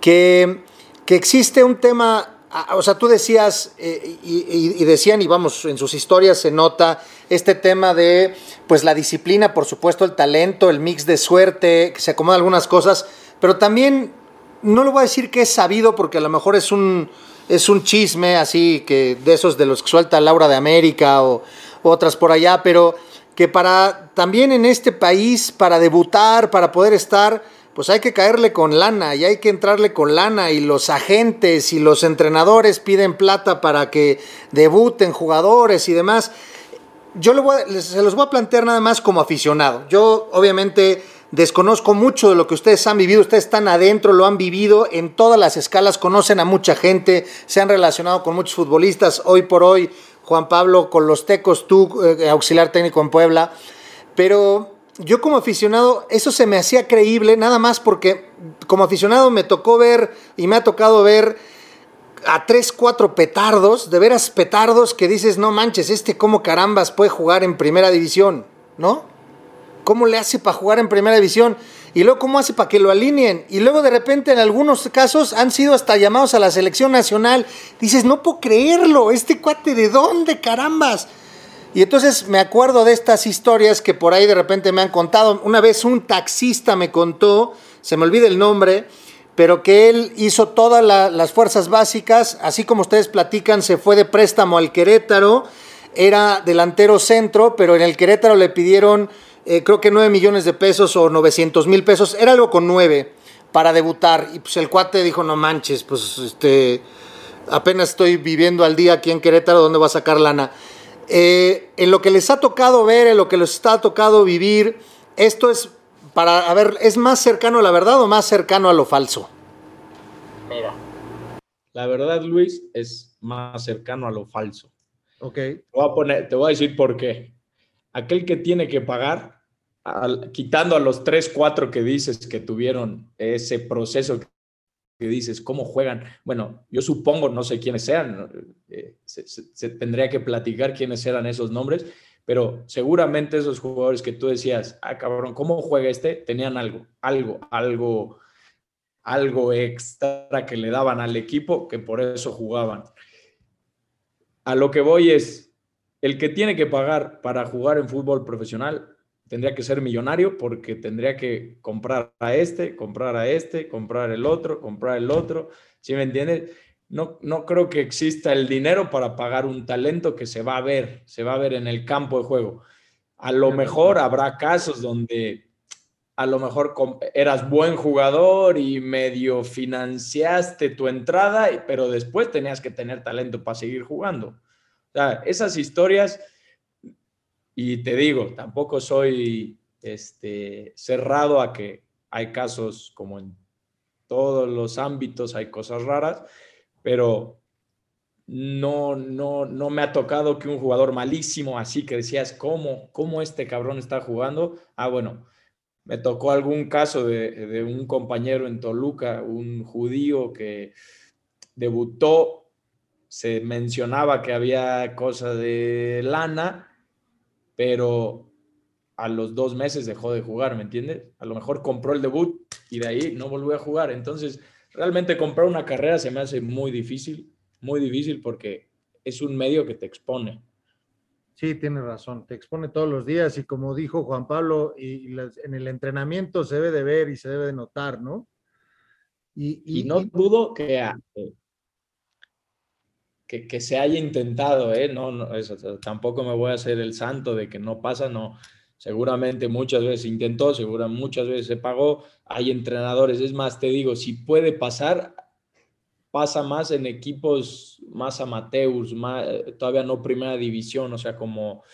que, que existe un tema o sea, tú decías, eh, y, decían, y vamos, en sus historias se nota este tema de, pues la disciplina, por supuesto, el talento, el mix de suerte, que se acomodan algunas cosas, pero también, no lo voy a decir que es sabido, porque a lo mejor es un, es un chisme así, que de esos de los que suelta Laura de América o otras por allá, pero que para, también en este país, para debutar, para poder estar pues hay que caerle con lana y hay que entrarle con lana y los agentes y los entrenadores piden plata para que debuten jugadores y demás. Yo se los voy a plantear nada más como aficionado. Yo obviamente desconozco mucho de lo que ustedes han vivido, ustedes están adentro, lo han vivido en todas las escalas, conocen a mucha gente, se han relacionado con muchos futbolistas, hoy por hoy Juan Pablo con los Tecos, tú eh, auxiliar técnico en Puebla, pero yo como aficionado, eso se me hacía creíble, nada más porque como aficionado me tocó ver y me ha tocado ver a tres, cuatro petardos, de veras petardos que dices, no manches, este cómo carambas puede jugar en primera división, ¿no? ¿Cómo le hace para jugar en primera división? Y luego, ¿cómo hace para que lo alineen? Y luego, de repente, en algunos casos, han sido hasta llamados a la selección nacional. Dices, no puedo creerlo, este cuate, ¿de dónde carambas? Y entonces me acuerdo de estas historias que por ahí de repente me han contado. Una vez un taxista me contó, se me olvida el nombre, pero que él hizo todas las fuerzas básicas, así como ustedes platican, se fue de préstamo al Querétaro, era delantero centro, pero en el Querétaro le pidieron eh, creo que 9 millones de pesos o 900 mil pesos, era algo con 9 para debutar. Y pues el cuate dijo, no manches, pues este, apenas estoy viviendo al día aquí en Querétaro, ¿dónde va a sacar lana? Eh, en lo que les ha tocado ver, en lo que les está tocado vivir, esto es para, a ver, ¿es más cercano a la verdad o más cercano a lo falso? Mira. La verdad, Luis, es más cercano a lo falso. Ok. Te voy a, poner, te voy a decir por qué. Aquel que tiene que pagar, quitando a los tres, cuatro que dices que tuvieron ese proceso que dices, ¿cómo juegan? Bueno, yo supongo, no sé quiénes sean, eh, se, tendría que platicar quiénes eran esos nombres, pero seguramente esos jugadores que tú decías, ah, cabrón, ¿cómo juega este? Tenían algo, algo, algo, algo extra que le daban al equipo que por eso jugaban. A lo que voy es, el que tiene que pagar para jugar en fútbol profesional tendría que ser millonario porque tendría que comprar a este, comprar a este, comprar el otro, comprar el otro. ¿Sí me entiendes? No, no creo que exista el dinero para pagar un talento que se va a ver, se va a ver en el campo de juego. A lo mejor habrá casos donde a lo mejor eras buen jugador y medio financiaste tu entrada, pero después tenías que tener talento para seguir jugando. O sea, esas historias y te digo, tampoco soy este, cerrado a que hay casos como en todos los ámbitos, hay cosas raras, pero no, no, no me ha tocado que un jugador malísimo, así que decías, ¿cómo, cómo este cabrón está jugando? Ah, bueno, me tocó algún caso de, de un compañero en Toluca, un judío que debutó, se mencionaba que había cosas de lana, pero a los dos meses dejó de jugar, ¿me entiendes? A lo mejor compró el debut y de ahí no volvió a jugar. Entonces, realmente comprar una carrera se me hace muy difícil, muy difícil porque es un medio que te expone. Sí, tiene razón, te expone todos los días y como dijo Juan Pablo, y, en el entrenamiento se debe de ver y se debe de notar, ¿no? Y, no dudo que, que, se haya intentado, ¿eh? No, no tampoco me voy a hacer el santo de que no pasa, no. Seguramente muchas veces intentó, seguramente muchas veces se pagó. Hay entrenadores, es más, te digo, si puede pasar, pasa más en equipos más amateurs, más, todavía no primera división, o sea, como,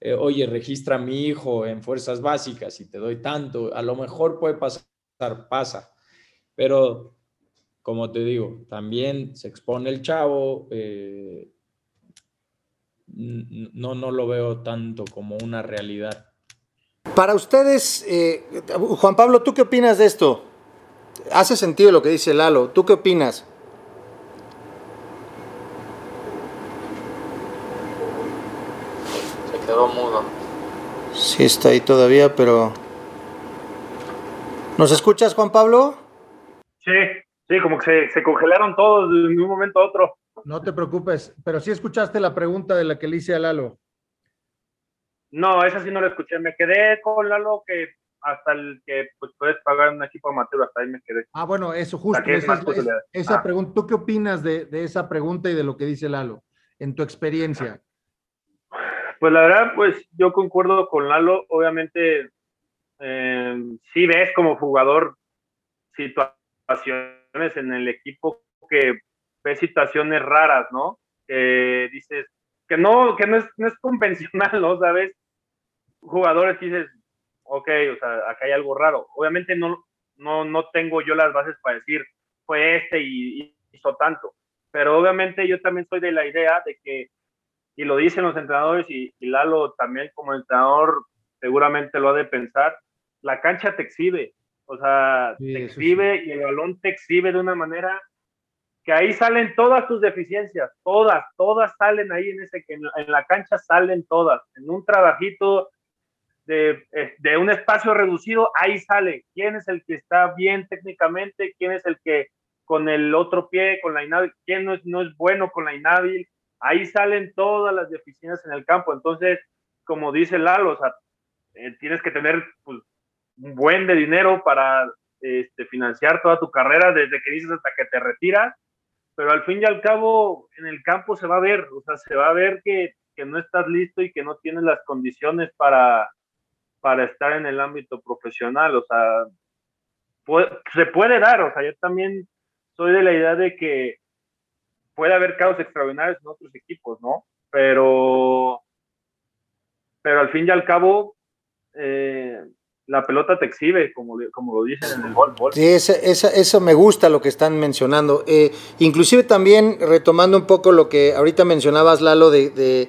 eh, oye, registra a mi hijo en fuerzas básicas y te doy tanto, a lo mejor puede pasar, pasa, pero como te digo, también se expone el chavo. Eh, no, no lo veo tanto como una realidad. Para ustedes, eh, Juan Pablo, ¿tú qué opinas de esto? Hace sentido lo que dice Lalo. ¿Tú qué opinas? Se quedó mudo. Sí, está ahí todavía, pero... ¿Nos escuchas, Juan Pablo? Sí, sí, como que se, se congelaron todos de un momento a otro. No te preocupes, pero sí escuchaste la pregunta de la que le hice a Lalo. No, esa sí no la escuché. Me quedé con Lalo que hasta el que pues, puedes pagar un equipo amateur, hasta ahí me quedé. Ah, bueno, eso justo. Es esa, es- Ah. pregunta, ¿tú qué opinas de, de esa pregunta y de lo que dice Lalo en tu experiencia? Pues la verdad, pues yo concuerdo con Lalo. Obviamente, eh, sí ves como jugador situaciones en el equipo que ves situaciones raras, ¿no? Que dices que no, que no es, no es convencional, ¿no? ¿Sabes? Jugadores que dices, ok, o sea, acá hay algo raro. Obviamente no, no, no tengo yo las bases para decir, fue este y, y hizo tanto. Pero obviamente yo también soy de la idea de que y lo dicen los entrenadores y, y Lalo también como entrenador seguramente lo ha de pensar, la cancha te exhibe, o sea, Sí, te exhibe y el balón te exhibe de una manera que ahí salen todas tus deficiencias, todas, todas salen ahí en ese, en, la- en la cancha salen todas, en un trabajito de, eh, de un espacio reducido, ahí sale quién es el que está bien técnicamente, quién es el que con el otro pie, con la inhábil, quién no es, no es bueno con la inhábil, ahí salen todas las deficiencias en el campo. Entonces, como dice Lalo, o sea, eh, tienes que tener pues, un buen de dinero para este, financiar toda tu carrera desde que dices hasta que te retiras, pero al fin y al cabo en el campo se va a ver, o sea, se va a ver que, que no estás listo y que no tienes las condiciones para, para estar en el ámbito profesional, o sea, puede- se puede dar, o sea, yo también soy de la idea de que puede haber casos extraordinarios en otros equipos, ¿no? Pero, pero al fin y al cabo, eh, la pelota te exhibe, como, como lo dicen en el fútbol. Sí, esa, esa- eso me gusta lo que están mencionando. Eh, inclusive también retomando un poco lo que ahorita mencionabas, Lalo, de, de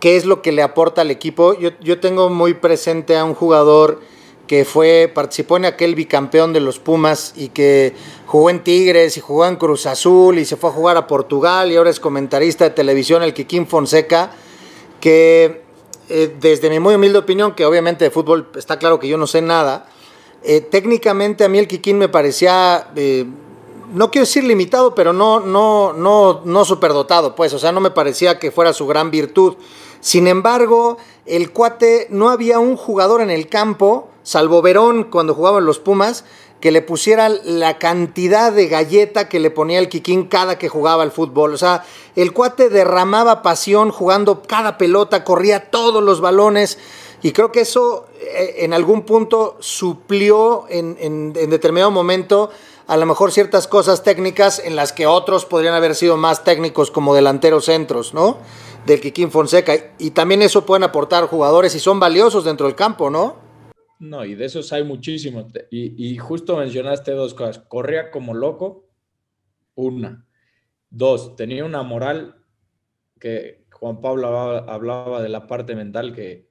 qué es lo que le aporta al equipo. Yo, yo tengo muy presente a un jugador que fue, participó en aquel bicampeón de los Pumas y que jugó en Tigres y jugó en Cruz Azul y se fue a jugar a Portugal y ahora es comentarista de televisión, el Kikín Fonseca, que eh, desde mi muy humilde opinión, que obviamente de fútbol está claro que yo no sé nada, eh, técnicamente a mí el Kikín me parecía, eh, no quiero decir limitado, pero no, no, no, no superdotado, pues, o sea, no me parecía que fuera su gran virtud. Sin embargo, el cuate, no había un jugador en el campo, salvo Verón cuando jugaban los Pumas, que le pusiera la cantidad de galleta que le ponía el Kikín cada que jugaba al fútbol. O sea, el cuate derramaba pasión jugando cada pelota, corría todos los balones. Y creo que eso eh, en algún punto suplió en, en- en determinado momento a lo mejor ciertas cosas técnicas en las que otros podrían haber sido más técnicos como delanteros centros, ¿no? Del Kikín Fonseca. Y también eso pueden aportar jugadores y son valiosos dentro del campo, ¿no? No, y de esos hay muchísimos. Y, y justo mencionaste dos cosas. Corría como loco, una. Dos, tenía una moral que Juan Pablo hablaba, hablaba de la parte mental, que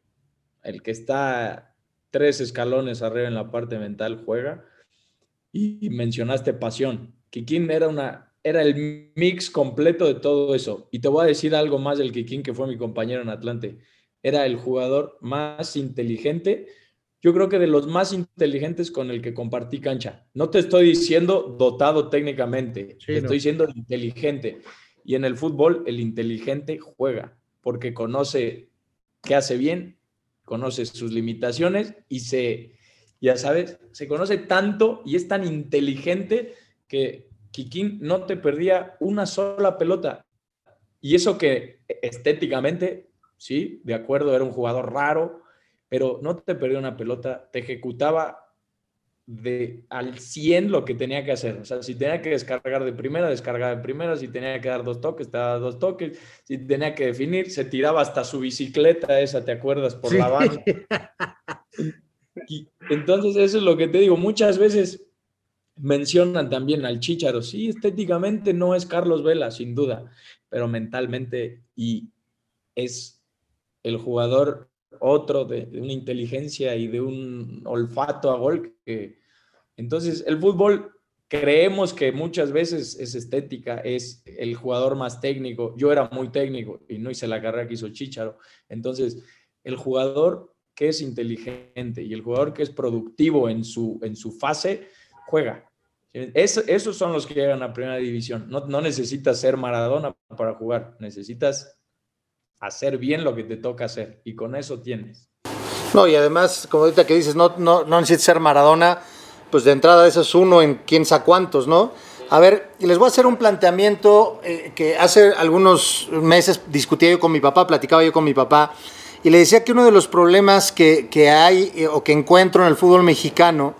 el que está tres escalones arriba en la parte mental juega. Y, y mencionaste pasión. Kikín era una... Era el mix completo de todo eso. Y te voy a decir algo más del Kikín, que fue mi compañero en Atlante. Era el jugador más inteligente yo creo que de los más inteligentes con el que compartí cancha. No te estoy diciendo dotado técnicamente, Sí, te no. estoy diciendo inteligente. Y en el fútbol el inteligente juega porque conoce qué hace bien, conoce sus limitaciones y se, ya sabes, se conoce tanto y es tan inteligente que Kikín no te perdía una sola pelota. Y eso que estéticamente, sí, de acuerdo, era un jugador raro, pero no te perdió una pelota, te ejecutaba de al 100 lo que tenía que hacer. O sea, si tenía que descargar de primera, descargaba de primera, si tenía que dar dos toques, te daba dos toques, si tenía que definir, se tiraba hasta su bicicleta esa, ¿te acuerdas? Por Sí. la banda. <laughs> Y entonces eso es lo que te digo, muchas veces mencionan también al Chícharo, sí, estéticamente no es Carlos Vela, sin duda, pero mentalmente y es el jugador otro de, una inteligencia y de un olfato a gol. Que, entonces, el fútbol creemos que muchas veces es estética, es el jugador más técnico. Yo era muy técnico y no hice la carrera que hizo Chicharo. Entonces, el jugador que es inteligente y el jugador que es productivo en su, en su fase, juega. esos son los que llegan a primera división. No, no necesitas ser Maradona para jugar, necesitas hacer bien lo que te toca hacer y con eso tienes. No, y además, como ahorita que dices, no, no, no necesitas ser Maradona pues de entrada eso es uno en quién sabe cuántos, ¿no? A ver, les voy a hacer un planteamiento eh, que hace algunos meses discutía yo con mi papá, platicaba yo con mi papá, y le decía que uno de los problemas que, que hay eh, o que encuentro en el fútbol mexicano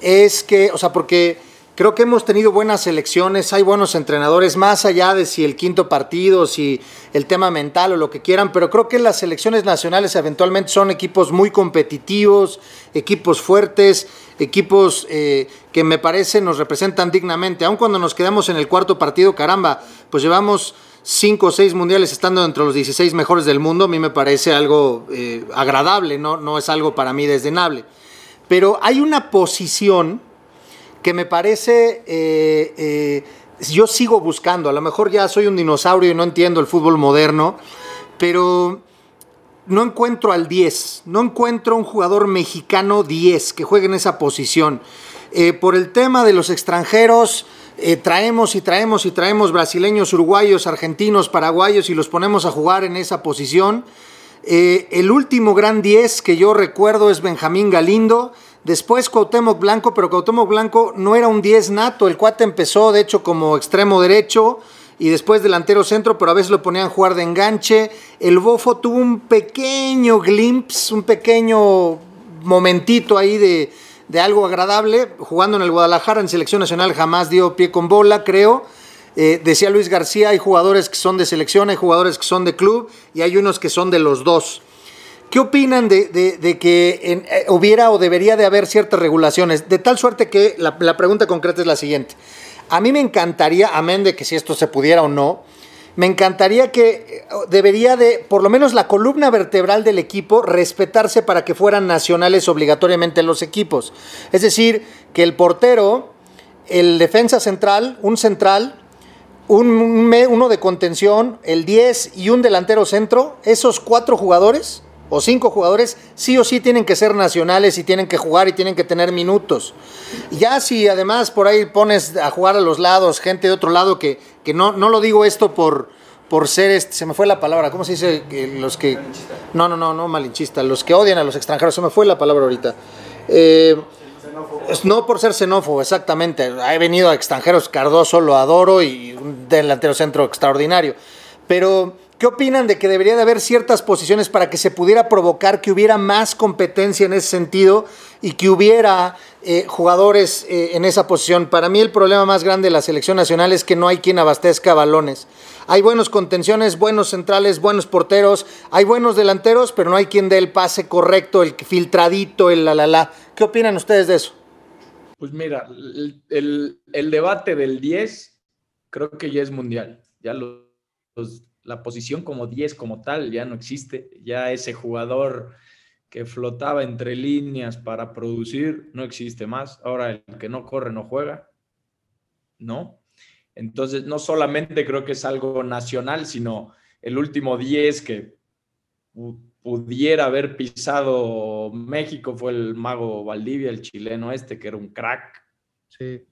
es que, o sea, porque creo que hemos tenido buenas selecciones, hay buenos entrenadores, más allá de si el quinto partido, si el tema mental o lo que quieran, pero creo que las selecciones nacionales eventualmente son equipos muy competitivos, equipos fuertes, equipos eh, que me parece nos representan dignamente. Aun cuando nos quedamos en el cuarto partido, caramba, pues llevamos cinco o seis mundiales estando entre los 16 mejores del mundo, a mí me parece algo eh, agradable, ¿no? no es algo para mí desdenable. Pero hay una posición que me parece, eh, yo sigo buscando, a lo mejor ya soy un dinosaurio y no entiendo el fútbol moderno, pero no encuentro al 10, no encuentro un jugador mexicano 10 que juegue en esa posición. Eh, por el tema de los extranjeros, eh, traemos y traemos y traemos brasileños, uruguayos, argentinos, paraguayos y los ponemos a jugar en esa posición. Eh, el último gran 10 que yo recuerdo es Benjamín Galindo. Después Cuauhtémoc Blanco, pero Cuauhtémoc Blanco no era un 10 nato. El cuate empezó, de hecho, como extremo derecho y después delantero centro, pero a veces lo ponían a jugar de enganche. El Bofo tuvo un pequeño glimpse, un pequeño momentito ahí de, algo agradable, jugando en el Guadalajara en selección nacional jamás dio pie con bola, creo. Eh, decía Luis García, hay jugadores que son de selección, hay jugadores que son de club y hay unos que son de los dos. ¿Qué opinan de, que eh, hubiera o debería de haber ciertas regulaciones? De tal suerte que la pregunta concreta es la siguiente. A mí me encantaría, amén de que si esto se pudiera o no, me encantaría que eh, debería de, por lo menos la columna vertebral del equipo, respetarse para que fueran nacionales obligatoriamente los equipos. Es decir, que el portero, el defensa central, un central, un, uno de contención, el 10 y un delantero centro, esos cuatro jugadores o cinco jugadores sí o sí tienen que ser nacionales y tienen que jugar y tienen que tener minutos. Ya si además por ahí pones a jugar a los lados gente de otro lado que, que no, no lo digo esto por, por ser, este, se me fue la palabra, ¿cómo se dice? los que... No, no, no, no malinchista, los que odian a los extranjeros, se me fue la palabra ahorita. Eh, no por ser xenófobo, exactamente. He venido a extranjeros, Cardoso lo adoro y un delantero centro extraordinario. Pero ¿Qué opinan de que debería de haber ciertas posiciones para que se pudiera provocar que hubiera más competencia en ese sentido y que hubiera eh, jugadores eh, en esa posición? Para mí el problema más grande de la selección nacional es que no hay quien abastezca balones. Hay buenos contenciones, buenos centrales, buenos porteros, hay buenos delanteros, pero no hay quien dé el pase correcto, el filtradito, el la la la. ¿Qué opinan ustedes de eso? Pues mira, el, debate del 10 creo que ya es mundial. Ya los la posición como 10 como tal ya no existe, ya ese jugador que flotaba entre líneas para producir no existe más. Ahora el que no corre no juega, ¿no? Entonces, no solamente creo que es algo nacional, sino el último 10 que pudiera haber pisado México fue el mago Valdivia, el chileno este, que era un crack. Sí.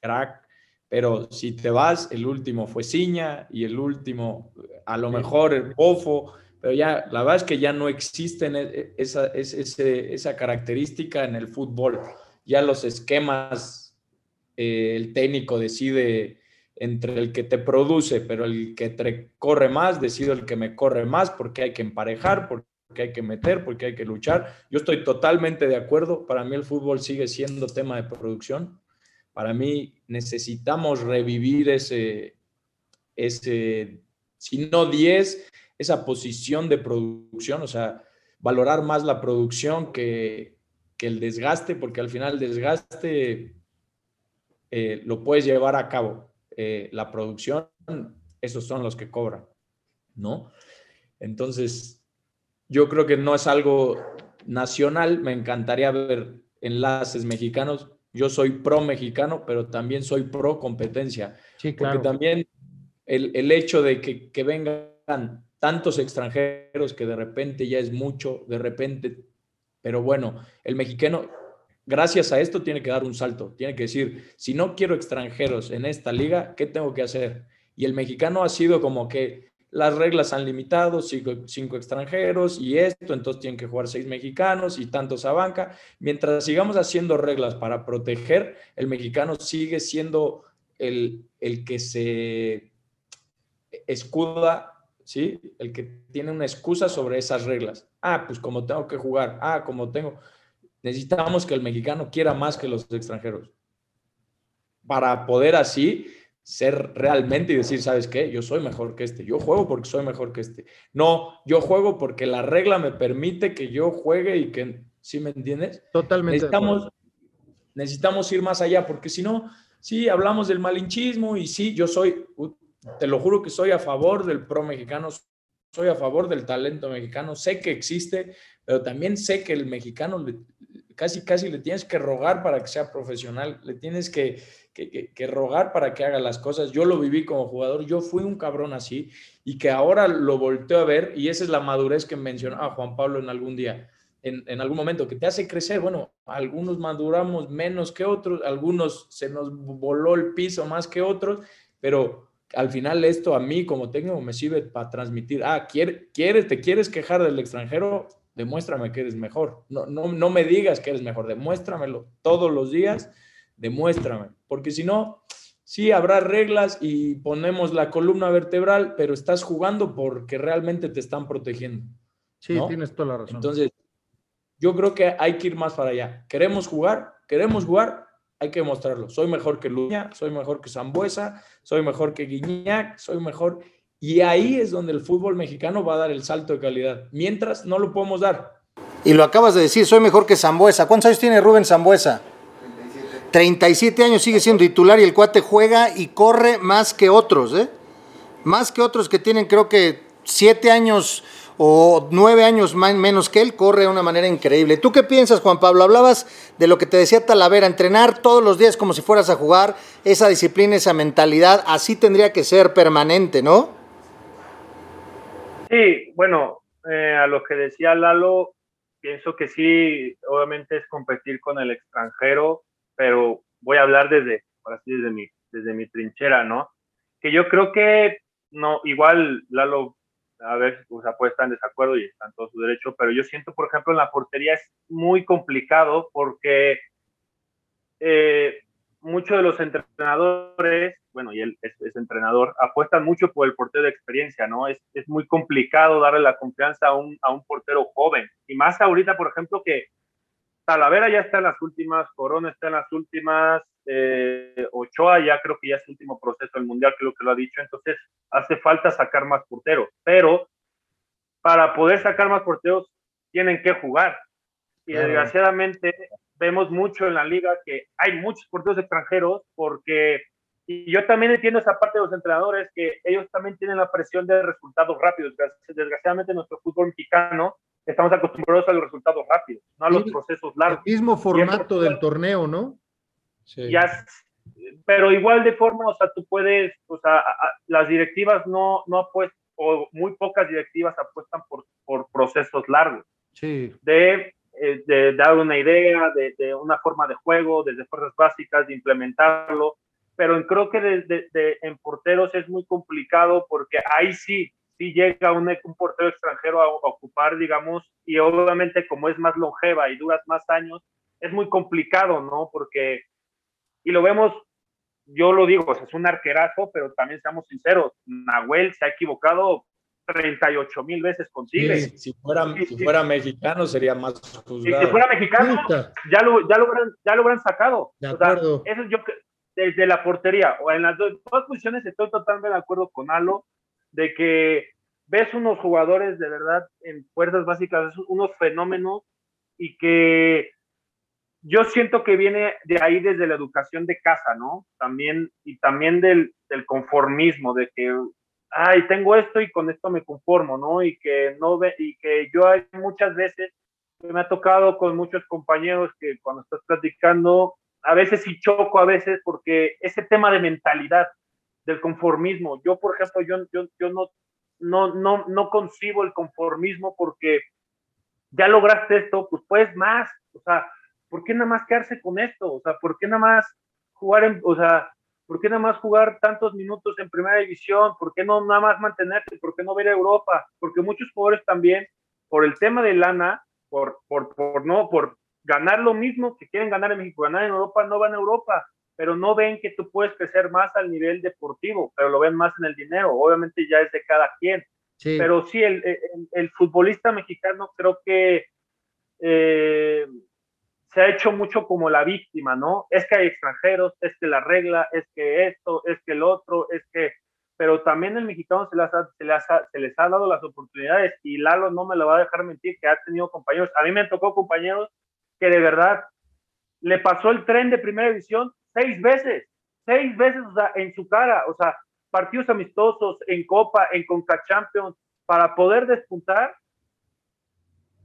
Crack pero si te vas, el último fue Ciña y el último, a lo mejor el Bofo, pero ya, la verdad es que ya no existe e, esa, esa característica en el fútbol. Ya los esquemas, eh, el técnico decide entre el que te produce, pero el que te corre más, decido el que me corre más porque hay que emparejar, porque hay que meter, porque hay que luchar. Yo estoy totalmente de acuerdo. Para mí el fútbol sigue siendo tema de producción para mí necesitamos revivir ese, ese si no 10, esa posición de producción, o sea, valorar más la producción que, el desgaste, porque al final el desgaste eh, lo puedes llevar a cabo. Eh, la producción, esos son los que cobran, ¿no? Entonces, yo creo que no es algo nacional. Me encantaría ver enlaces mexicanos. Yo soy pro mexicano, pero también soy pro competencia. Sí, claro. Porque también el, hecho de que, que vengan tantos extranjeros que de repente ya es mucho, de repente, pero bueno, el mexicano, gracias a esto, tiene que dar un salto, tiene que decir, si no quiero extranjeros en esta liga, ¿qué tengo que hacer? Y el mexicano ha sido como que las reglas han limitado, cinco, extranjeros y esto, entonces tienen que jugar seis mexicanos y tantos a banca. Mientras sigamos haciendo reglas para proteger, el mexicano sigue siendo el, el que se escuda ¿sí? El que tiene una excusa sobre esas reglas. Ah, pues como tengo que jugar, ah, como tengo. Necesitamos que el mexicano quiera más que los extranjeros para poder así ser realmente y decir, ¿sabes qué? Yo soy mejor que este, yo juego porque soy mejor que este. No, yo juego porque la regla me permite que yo juegue y que, ¿sí me entiendes? Totalmente. Necesitamos, necesitamos ir más allá porque si no, sí, hablamos del malinchismo y sí, yo soy, te lo juro que soy a favor del pro mexicano, soy a favor del talento mexicano, sé que existe, pero también sé que el mexicano casi, casi le tienes que rogar para que sea profesional, le tienes que, que, rogar para que haga las cosas. Yo lo viví como jugador, yo fui un cabrón así y que ahora lo volteo a ver y esa es la madurez que mencionaba Juan Pablo en algún día. En, en, algún momento, que te hace crecer. Bueno, algunos maduramos menos que otros, algunos se nos voló el piso más que otros, pero al final esto a mí como técnico me sirve para transmitir, ah, ¿quieres, te quieres quejar del extranjero? Demuéstrame que eres mejor. No, no, no me digas que eres mejor, demuéstramelo todos los días, demuéstrame. Porque si no, sí habrá reglas y ponemos la columna vertebral, pero estás jugando porque realmente te están protegiendo. Sí, tienes toda la razón. Entonces, yo creo que hay que ir más para allá. ¿Queremos jugar? ¿Queremos jugar? hay que mostrarlo. Soy mejor que Luña, soy mejor que Zambuesa, soy mejor que Guiñac, soy mejor. Y ahí es donde el fútbol mexicano va a dar el salto de calidad. Mientras no lo podemos dar. Y lo acabas de decir, soy mejor que Zambuesa. ¿Cuántos años tiene Rubén Zambuesa? 37. 37 años sigue siendo titular y el cuate juega y corre más que otros, ¿eh? Más que otros que tienen creo que 7 años o nueve años menos que él, corre de una manera increíble. ¿Tú qué piensas, Juan Pablo? Hablabas de lo que te decía Talavera, entrenar todos los días como si fueras a jugar, esa disciplina, esa mentalidad, así tendría que ser permanente, ¿no? Sí, bueno, eh, a lo que decía Lalo, pienso que sí, obviamente es competir con el extranjero, pero voy a hablar desde, así, desde mi, desde mi trinchera, ¿no? Que yo creo que no, igual Lalo a ver, o sea, puede estar en desacuerdo y está en todo su derecho, pero yo siento, por ejemplo, en la portería es muy complicado porque eh, muchos de los entrenadores, bueno, y él es, entrenador, apuestan mucho por el portero de experiencia, ¿no? Es, es muy complicado darle la confianza a un, a un portero joven. Y más ahorita, por ejemplo, que Talavera ya está en las últimas, Corona está en las últimas, eh, Ochoa ya creo que ya es su último proceso del Mundial, creo que lo ha dicho, entonces hace falta sacar más porteros, pero para poder sacar más porteros tienen que jugar. Y desgraciadamente vemos mucho en la liga que hay muchos porteros extranjeros porque, y yo también entiendo esa parte de los entrenadores, que ellos también tienen la presión de resultados rápidos. Desgraciadamente nuestro fútbol mexicano estamos acostumbrados a los resultados rápidos, no a los procesos largos. El mismo formato del torneo, ¿no? Ya, pero igual de forma, o sea, tú puedes, o sea, las directivas no, no apuestan, o muy pocas directivas apuestan por, por procesos largos. Sí. De, eh, de dar una idea, de, una forma de juego, desde fuerzas básicas, de implementarlo. Pero creo que de, en porteros es muy complicado porque ahí sí, sí llega un, un portero extranjero a, ocupar, digamos, y obviamente como es más longeva y duras más años, es muy complicado, ¿no? Porque y lo vemos, yo lo digo, es un arquerazo, pero también seamos sinceros, Nahuel se ha equivocado 38 mil veces con Tigres. si, fuera, si fuera mexicano sería más juzgado. Si fuera mexicano, ya lo, ya, lo hubieran, ya lo hubieran sacado. De acuerdo. eso es yo desde la portería o en las dos, posiciones estoy totalmente de acuerdo con Alo de que ves unos jugadores de verdad en fuerzas básicas, unos fenómenos y que yo siento que viene de ahí desde la educación de casa, ¿no? También, y también del, del conformismo, de que ay, tengo esto y con esto me conformo, ¿no? Y que no ve, y que yo hay muchas veces me ha tocado con muchos compañeros que cuando estás platicando, a veces sí choco, a veces porque ese tema de mentalidad, del conformismo, yo por ejemplo, yo, yo, yo no, no, no, no concibo el conformismo porque ya lograste esto, pues puedes más, o sea, ¿por qué nada más quedarse con esto? O sea, ¿por qué nada más jugar en, o sea, ¿por qué nada más jugar tantos minutos en primera división? ¿Por qué no nada más mantenerte? ¿Por qué no ver a Europa? Porque muchos jugadores también, por el tema de lana, por, por, por, no, por ganar lo mismo que quieren ganar en México, ganar en Europa, no van a Europa, pero no ven que tú puedes crecer más al nivel deportivo, pero lo ven más en el dinero. Obviamente ya es de cada quien. Pero sí, el, el, futbolista mexicano creo que eh, se ha hecho mucho como la víctima, ¿no? Es que hay extranjeros, es que la regla, es que esto, es que el otro, es que... Pero también el mexicano se les, ha, se, les ha, se les ha dado las oportunidades y Lalo no me lo va a dejar mentir que ha tenido compañeros. A mí me tocó compañeros que de verdad le pasó el tren de primera división seis veces, seis veces o sea, en su cara, o sea, partidos amistosos en Copa, en Conca Champions, para poder despuntar,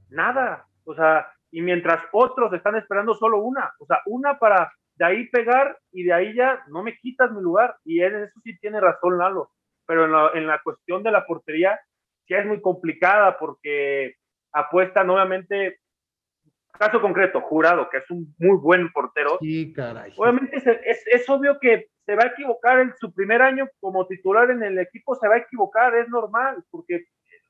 nada, o sea, y mientras otros están esperando solo una, o sea, una para de ahí pegar y de ahí ya no me quitas mi lugar. Y en eso sí tiene razón Lalo, pero en la, en la cuestión de la portería sí es muy complicada porque apuesta nuevamente, caso concreto, Jurado, que es un muy buen portero. Sí, caray. Obviamente es, es, obvio que se va a equivocar en su primer año como titular en el equipo, se va a equivocar, es normal, porque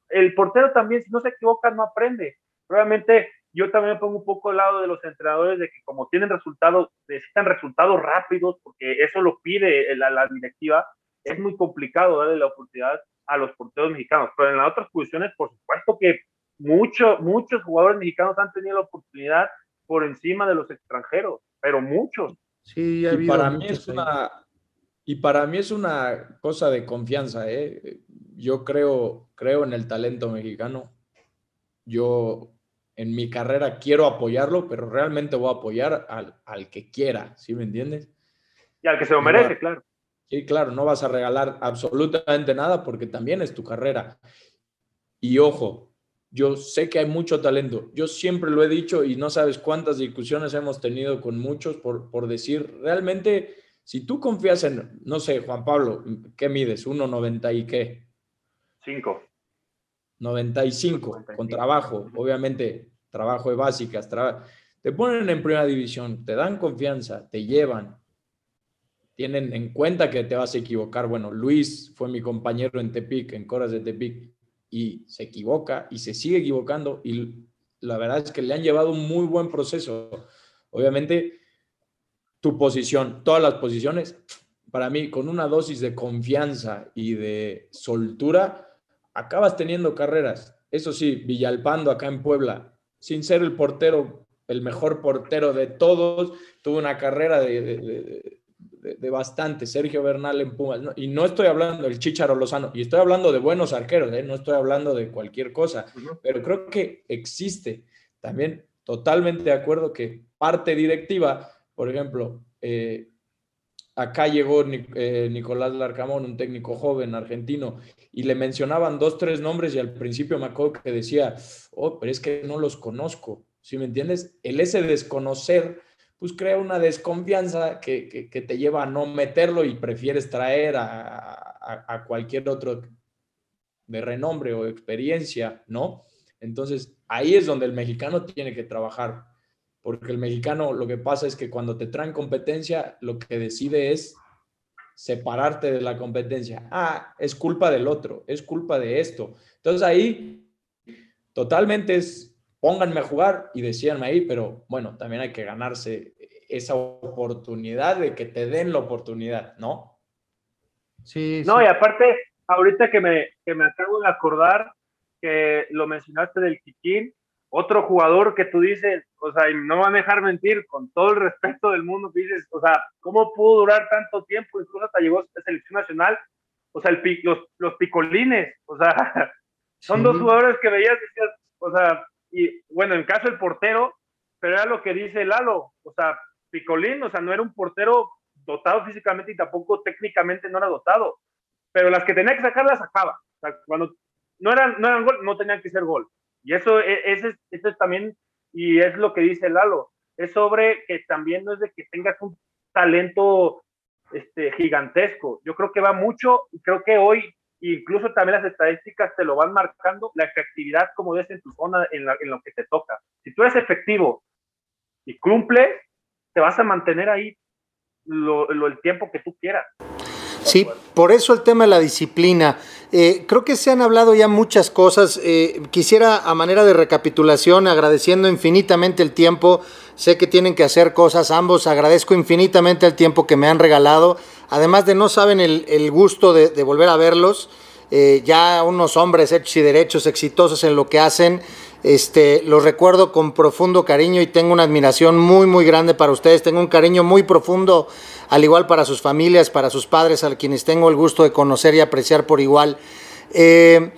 el portero también, si no se equivoca, no aprende. Obviamente yo también me pongo un poco al lado de los entrenadores de que como tienen resultados, necesitan resultados rápidos, porque eso lo pide la, la directiva, es muy complicado darle la oportunidad a los porteros mexicanos. Pero en las otras posiciones, por supuesto que muchos muchos jugadores mexicanos han tenido la oportunidad por encima de los extranjeros, pero muchos. Sí, y para mí es una y para mí es una cosa de confianza, ¿eh? Yo creo creo en el talento mexicano. Yo en mi carrera quiero apoyarlo, pero realmente voy a apoyar al, al que quiera, ¿sí me entiendes? Y al que se lo merece, claro. Sí, claro, no vas a regalar absolutamente nada porque también es tu carrera. Y ojo, yo sé que hay mucho talento. Yo siempre lo he dicho y no sabes cuántas discusiones hemos tenido con muchos por, por decir, realmente, si tú confías en, no sé, Juan Pablo, ¿qué mides? ¿1,90 y qué? 5. 95, con trabajo, obviamente, trabajo de básicas, te ponen en primera división, te dan confianza, te llevan, tienen en cuenta que te vas a equivocar. Bueno, Luis fue mi compañero en Tepic, en Coras de Tepic, y se equivoca y se sigue equivocando y la verdad es que le han llevado un muy buen proceso. Obviamente, tu posición, todas las posiciones, para mí, con una dosis de confianza y de soltura, acabas teniendo carreras. Eso sí, Villalpando acá en Puebla, sin ser el portero, el mejor portero de todos, tuvo una carrera de, de, bastante. Sergio Bernal en Pumas. y no estoy hablando del Chicharo Lozano, y estoy hablando de buenos arqueros, ¿eh? no estoy hablando de cualquier cosa, pero creo que existe también totalmente de acuerdo que parte directiva, por ejemplo, eh, acá llegó eh, Nicolás Larcamón, un técnico joven argentino, y le mencionaban dos, tres nombres y al principio me acuerdo que decía, oh, pero es que no los conozco, ¿sí me entiendes? El ese desconocer, pues crea una desconfianza que, que, te lleva a no meterlo y prefieres traer a, a, cualquier otro de renombre o experiencia, ¿no? Entonces, ahí es donde el mexicano tiene que trabajar porque el mexicano lo que pasa es que cuando te traen competencia, lo que decide es separarte de la competencia. Ah, es culpa del otro, es culpa de esto. Entonces ahí totalmente es, pónganme a jugar y decíanme ahí, pero bueno, también hay que ganarse esa oportunidad de que te den la oportunidad, ¿no? Sí. No, y aparte, ahorita que me, que me acabo de acordar que lo mencionaste del Kikín, otro jugador que tú dices, o sea, y no van a dejar mentir, con todo el respeto del mundo, dices, o sea, ¿cómo pudo durar tanto tiempo? Incluso hasta llegó a selección nacional, o sea, el, los, los picolines, o sea, <laughs> son dos jugadores que veías, decías, o sea, y bueno, en caso el portero, pero era lo que dice Lalo, o sea, picolín, o sea, no era un portero dotado físicamente y tampoco técnicamente no era dotado, pero las que tenía que sacar las sacaba. O sea, cuando no eran, no eran gol, no tenían que ser gol. Y eso, e, ese, eso es también, y es lo que dice Lalo, es sobre que también no es de que tengas un talento este, gigantesco. Yo creo que va mucho, y creo que hoy, incluso también las estadísticas te lo van marcando, la efectividad como ves en tu zona, en, en lo que te toca. Si tú eres efectivo y cumples, te vas a mantener ahí lo, el tiempo que tú quieras. Sí, por eso el tema de la disciplina. Eh, creo que se han hablado ya muchas cosas. Eh, quisiera, a manera de recapitulación, agradeciendo infinitamente el tiempo. Sé que tienen que hacer cosas ambos. Agradezco infinitamente el tiempo que me han regalado. Además de no saben el, gusto de, volver a verlos. Eh, ya unos hombres hechos y derechos, exitosos en lo que hacen. Este, los recuerdo con profundo cariño y tengo una admiración muy, muy grande para ustedes. Tengo un cariño muy profundo, al igual para sus familias, para sus padres, a quienes tengo el gusto de conocer y apreciar por igual. Eh,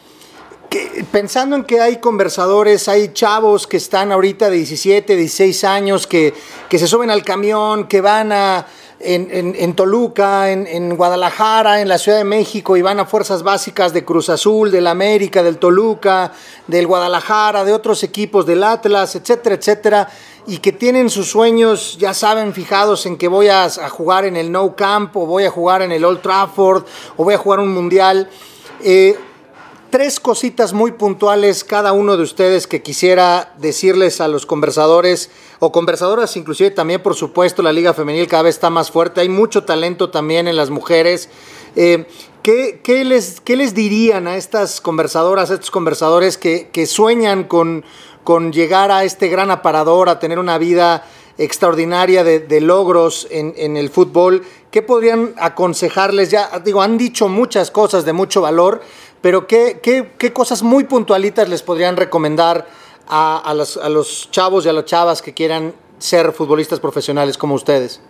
pensando en que hay conversadores, hay chavos que están ahorita de 17, 16 años, que, que se suben al camión, que van a en, Toluca, en, Guadalajara, en la Ciudad de México y van a fuerzas básicas de Cruz Azul, del América, del Toluca, del Guadalajara, de otros equipos, del Atlas, etcétera, etcétera, y que tienen sus sueños, ya saben, fijados en que voy a, jugar en el No Camp, o voy a jugar en el Old Trafford, o voy a jugar un mundial. Eh, tres cositas muy puntuales cada uno de ustedes que quisiera decirles a los conversadores o conversadoras, inclusive también por supuesto la Liga Femenil cada vez está más fuerte, hay mucho talento también en las mujeres. Eh, ¿qué, les, ¿Qué les dirían a estas conversadoras, a estos conversadores que, sueñan con, con llegar a este gran aparador, a tener una vida extraordinaria de, logros en, en, el fútbol. ¿Qué podrían aconsejarles? Ya digo, han dicho muchas cosas de mucho valor, pero ¿qué, qué, cosas muy puntualitas les podrían recomendar a, a, los, a los chavos y a las chavas que quieran ser futbolistas profesionales como ustedes?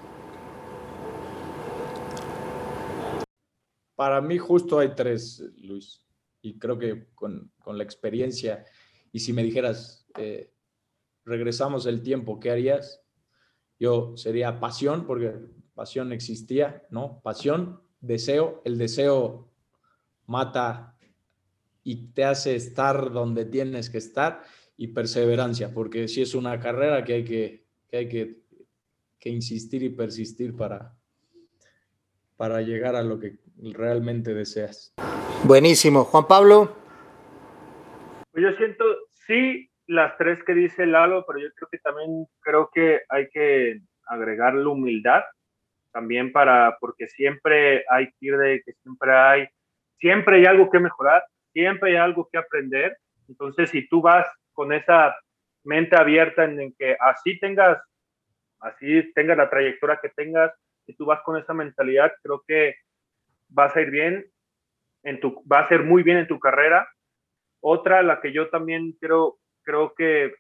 Para mí justo hay tres, Luis, y creo que con, con la experiencia, y si me dijeras, eh, regresamos el tiempo, ¿qué harías? Yo sería pasión, porque pasión existía, ¿no? Pasión, deseo, el deseo mata y te hace estar donde tienes que estar y perseverancia, porque si es una carrera que hay que, que hay que, que, insistir y persistir para, para llegar a lo que realmente deseas. Buenísimo. Juan Pablo. Pues yo siento, sí, las tres que dice Lalo, pero yo creo que también creo que hay que agregar la humildad también para, porque siempre hay que ir de que siempre hay, siempre hay algo que mejorar siempre hay algo que aprender. Entonces, si tú vas con esa mente abierta en, que así tengas, así tengas la trayectoria que tengas, si tú vas con esa mentalidad, creo que vas a ir bien, en tu, va a ser muy bien en tu carrera. Otra, la que yo también creo, creo que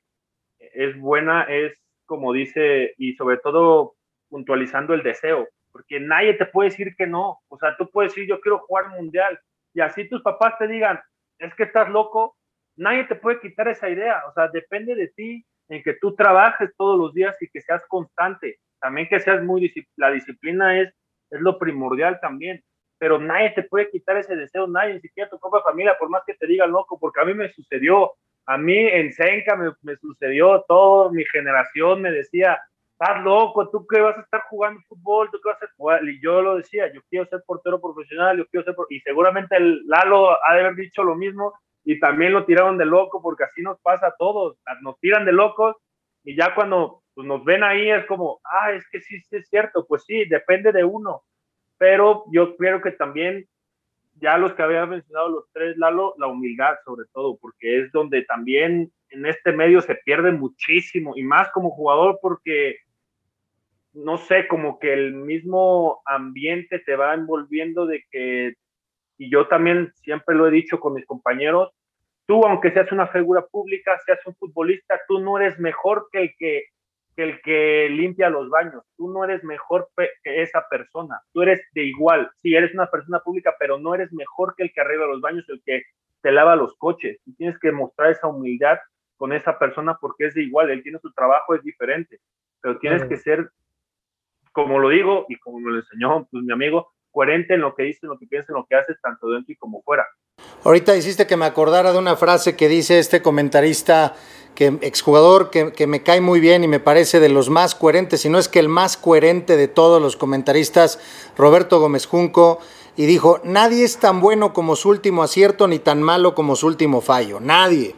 es buena, es como dice, y sobre todo puntualizando el deseo, porque nadie te puede decir que no. O sea, tú puedes decir, yo quiero jugar mundial, y así tus papás te digan, es que estás loco, nadie te puede quitar esa idea. O sea, depende de ti en que tú trabajes todos los días y que seas constante. También que seas muy, la disciplina es, es lo primordial también. Pero nadie te puede quitar ese deseo, nadie, ni siquiera tu propia familia, por más que te diga loco, porque a mí me sucedió, a mí en Senca me, me sucedió, todo mi generación me decía, estás loco, tú que vas a estar jugando fútbol, tú que vas a jugar. Y yo lo decía, yo quiero ser portero profesional, yo quiero ser. Y seguramente el Lalo ha de haber dicho lo mismo y también lo tiraron de loco porque así nos pasa a todos. Nos tiran de locos y ya cuando pues, nos ven ahí es como, ah, es que sí, sí es cierto. Pues sí, depende de uno. Pero yo creo que también, ya los que había mencionado los tres, Lalo, la humildad sobre todo, porque es donde también en este medio se pierde muchísimo y más como jugador porque no sé, como que el mismo ambiente te va envolviendo de que, y yo también siempre lo he dicho con mis compañeros, tú aunque seas una figura pública, seas un futbolista, tú no eres mejor que el que, el que limpia los baños, tú no eres mejor que esa persona, tú eres de igual, sí, eres una persona pública, pero no eres mejor que el que arregla los baños, el que te lava los coches, y tienes que mostrar esa humildad con esa persona porque es de igual, él tiene su trabajo, es diferente, pero tienes que ser como lo digo y como me lo enseñó pues, mi amigo, coherente en lo que dices, en lo que piensas, en lo que haces, tanto dentro y como fuera. Ahorita hiciste que me acordara de una frase que dice este comentarista, que exjugador que, que me cae muy bien y me parece de los más coherentes, si no es que el más coherente de todos los comentaristas, Roberto Gómez Junco, y dijo, nadie es tan bueno como su último acierto ni tan malo como su último fallo, nadie.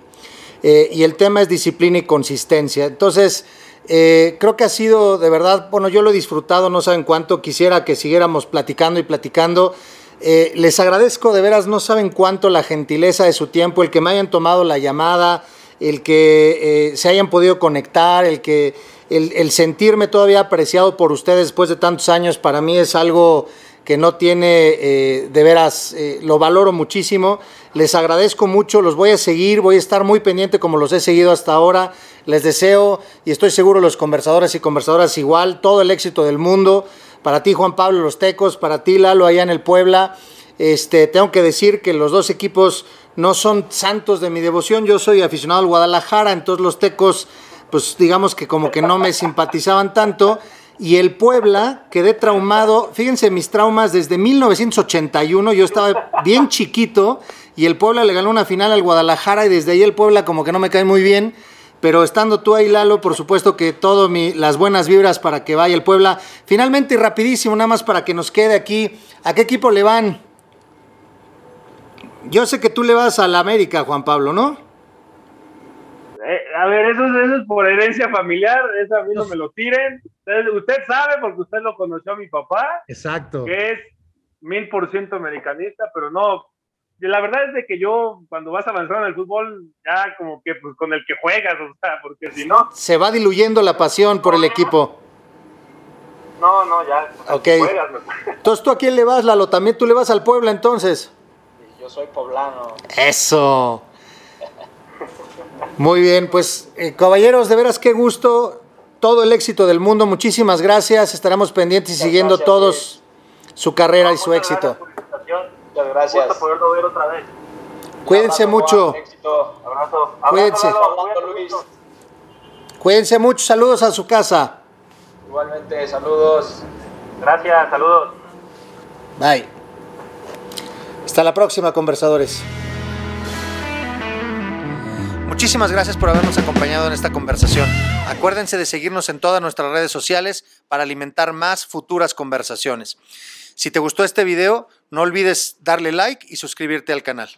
Eh, y el tema es disciplina y consistencia. Entonces, eh, creo que ha sido de verdad, bueno, yo lo he disfrutado, no saben cuánto, quisiera que siguiéramos platicando y platicando. Eh, les agradezco de veras, no saben cuánto la gentileza de su tiempo, el que me hayan tomado la llamada, el que se hayan podido conectar, el que el sentirme todavía apreciado por ustedes después de tantos años, para mí es algo que no tiene, eh, de veras, eh, lo valoro muchísimo. Les agradezco mucho, los voy a seguir, voy a estar muy pendiente como los he seguido hasta ahora. Les deseo, y estoy seguro los conversadores y conversadoras igual, todo el éxito del mundo. Para ti, Juan Pablo Los Tecos, para ti, Lalo, allá en el Puebla. Este, tengo que decir que los dos equipos no son santos de mi devoción. Yo soy aficionado al Guadalajara, entonces los Tecos, pues digamos que como que no me simpatizaban tanto y el Puebla quedé traumado. Fíjense mis traumas desde 1981. Yo estaba bien <laughs> chiquito y el Puebla le ganó una final al Guadalajara y desde ahí el Puebla como que no me cae muy bien. Pero estando tú ahí, Lalo, por supuesto que todo las buenas vibras para que vaya el Puebla. Finalmente y rapidísimo, nada más para que nos quede aquí. ¿A qué equipo le van? Yo sé que tú le vas a la América, Juan Pablo, ¿no? Eh, a ver, eso, eso, es por herencia familiar, eso a mí no me lo tiren. Usted sabe, porque usted lo conoció a mi papá. Exacto. Que es mil por ciento americanista, pero no. La verdad es de que yo, cuando vas avanzando en el fútbol, ya como que pues, con el que juegas, o sea, porque si no. Se va diluyendo la pasión por el equipo. No, no, ya. Ok. entonces, ¿tú a quién le vas, Lalo? ¿También tú le vas al Puebla, entonces? Yo soy poblano. Eso. Muy bien, pues eh, caballeros, de veras qué gusto, todo el éxito del mundo, muchísimas gracias, estaremos pendientes y siguiendo todos su carrera y su éxito. Muchas gracias. Gusto poderlo ver otra vez. Cuídense mucho. Abrazo. Cuídense. Cuídense mucho, saludos a su casa. Igualmente, saludos. Gracias, saludos. Bye. Hasta la próxima, conversadores. Muchísimas gracias por habernos acompañado en esta conversación. Acuérdense de seguirnos en todas nuestras redes sociales para alimentar más futuras conversaciones. Si te gustó este video, no olvides darle like y suscribirte al canal.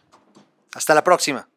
Hasta la próxima.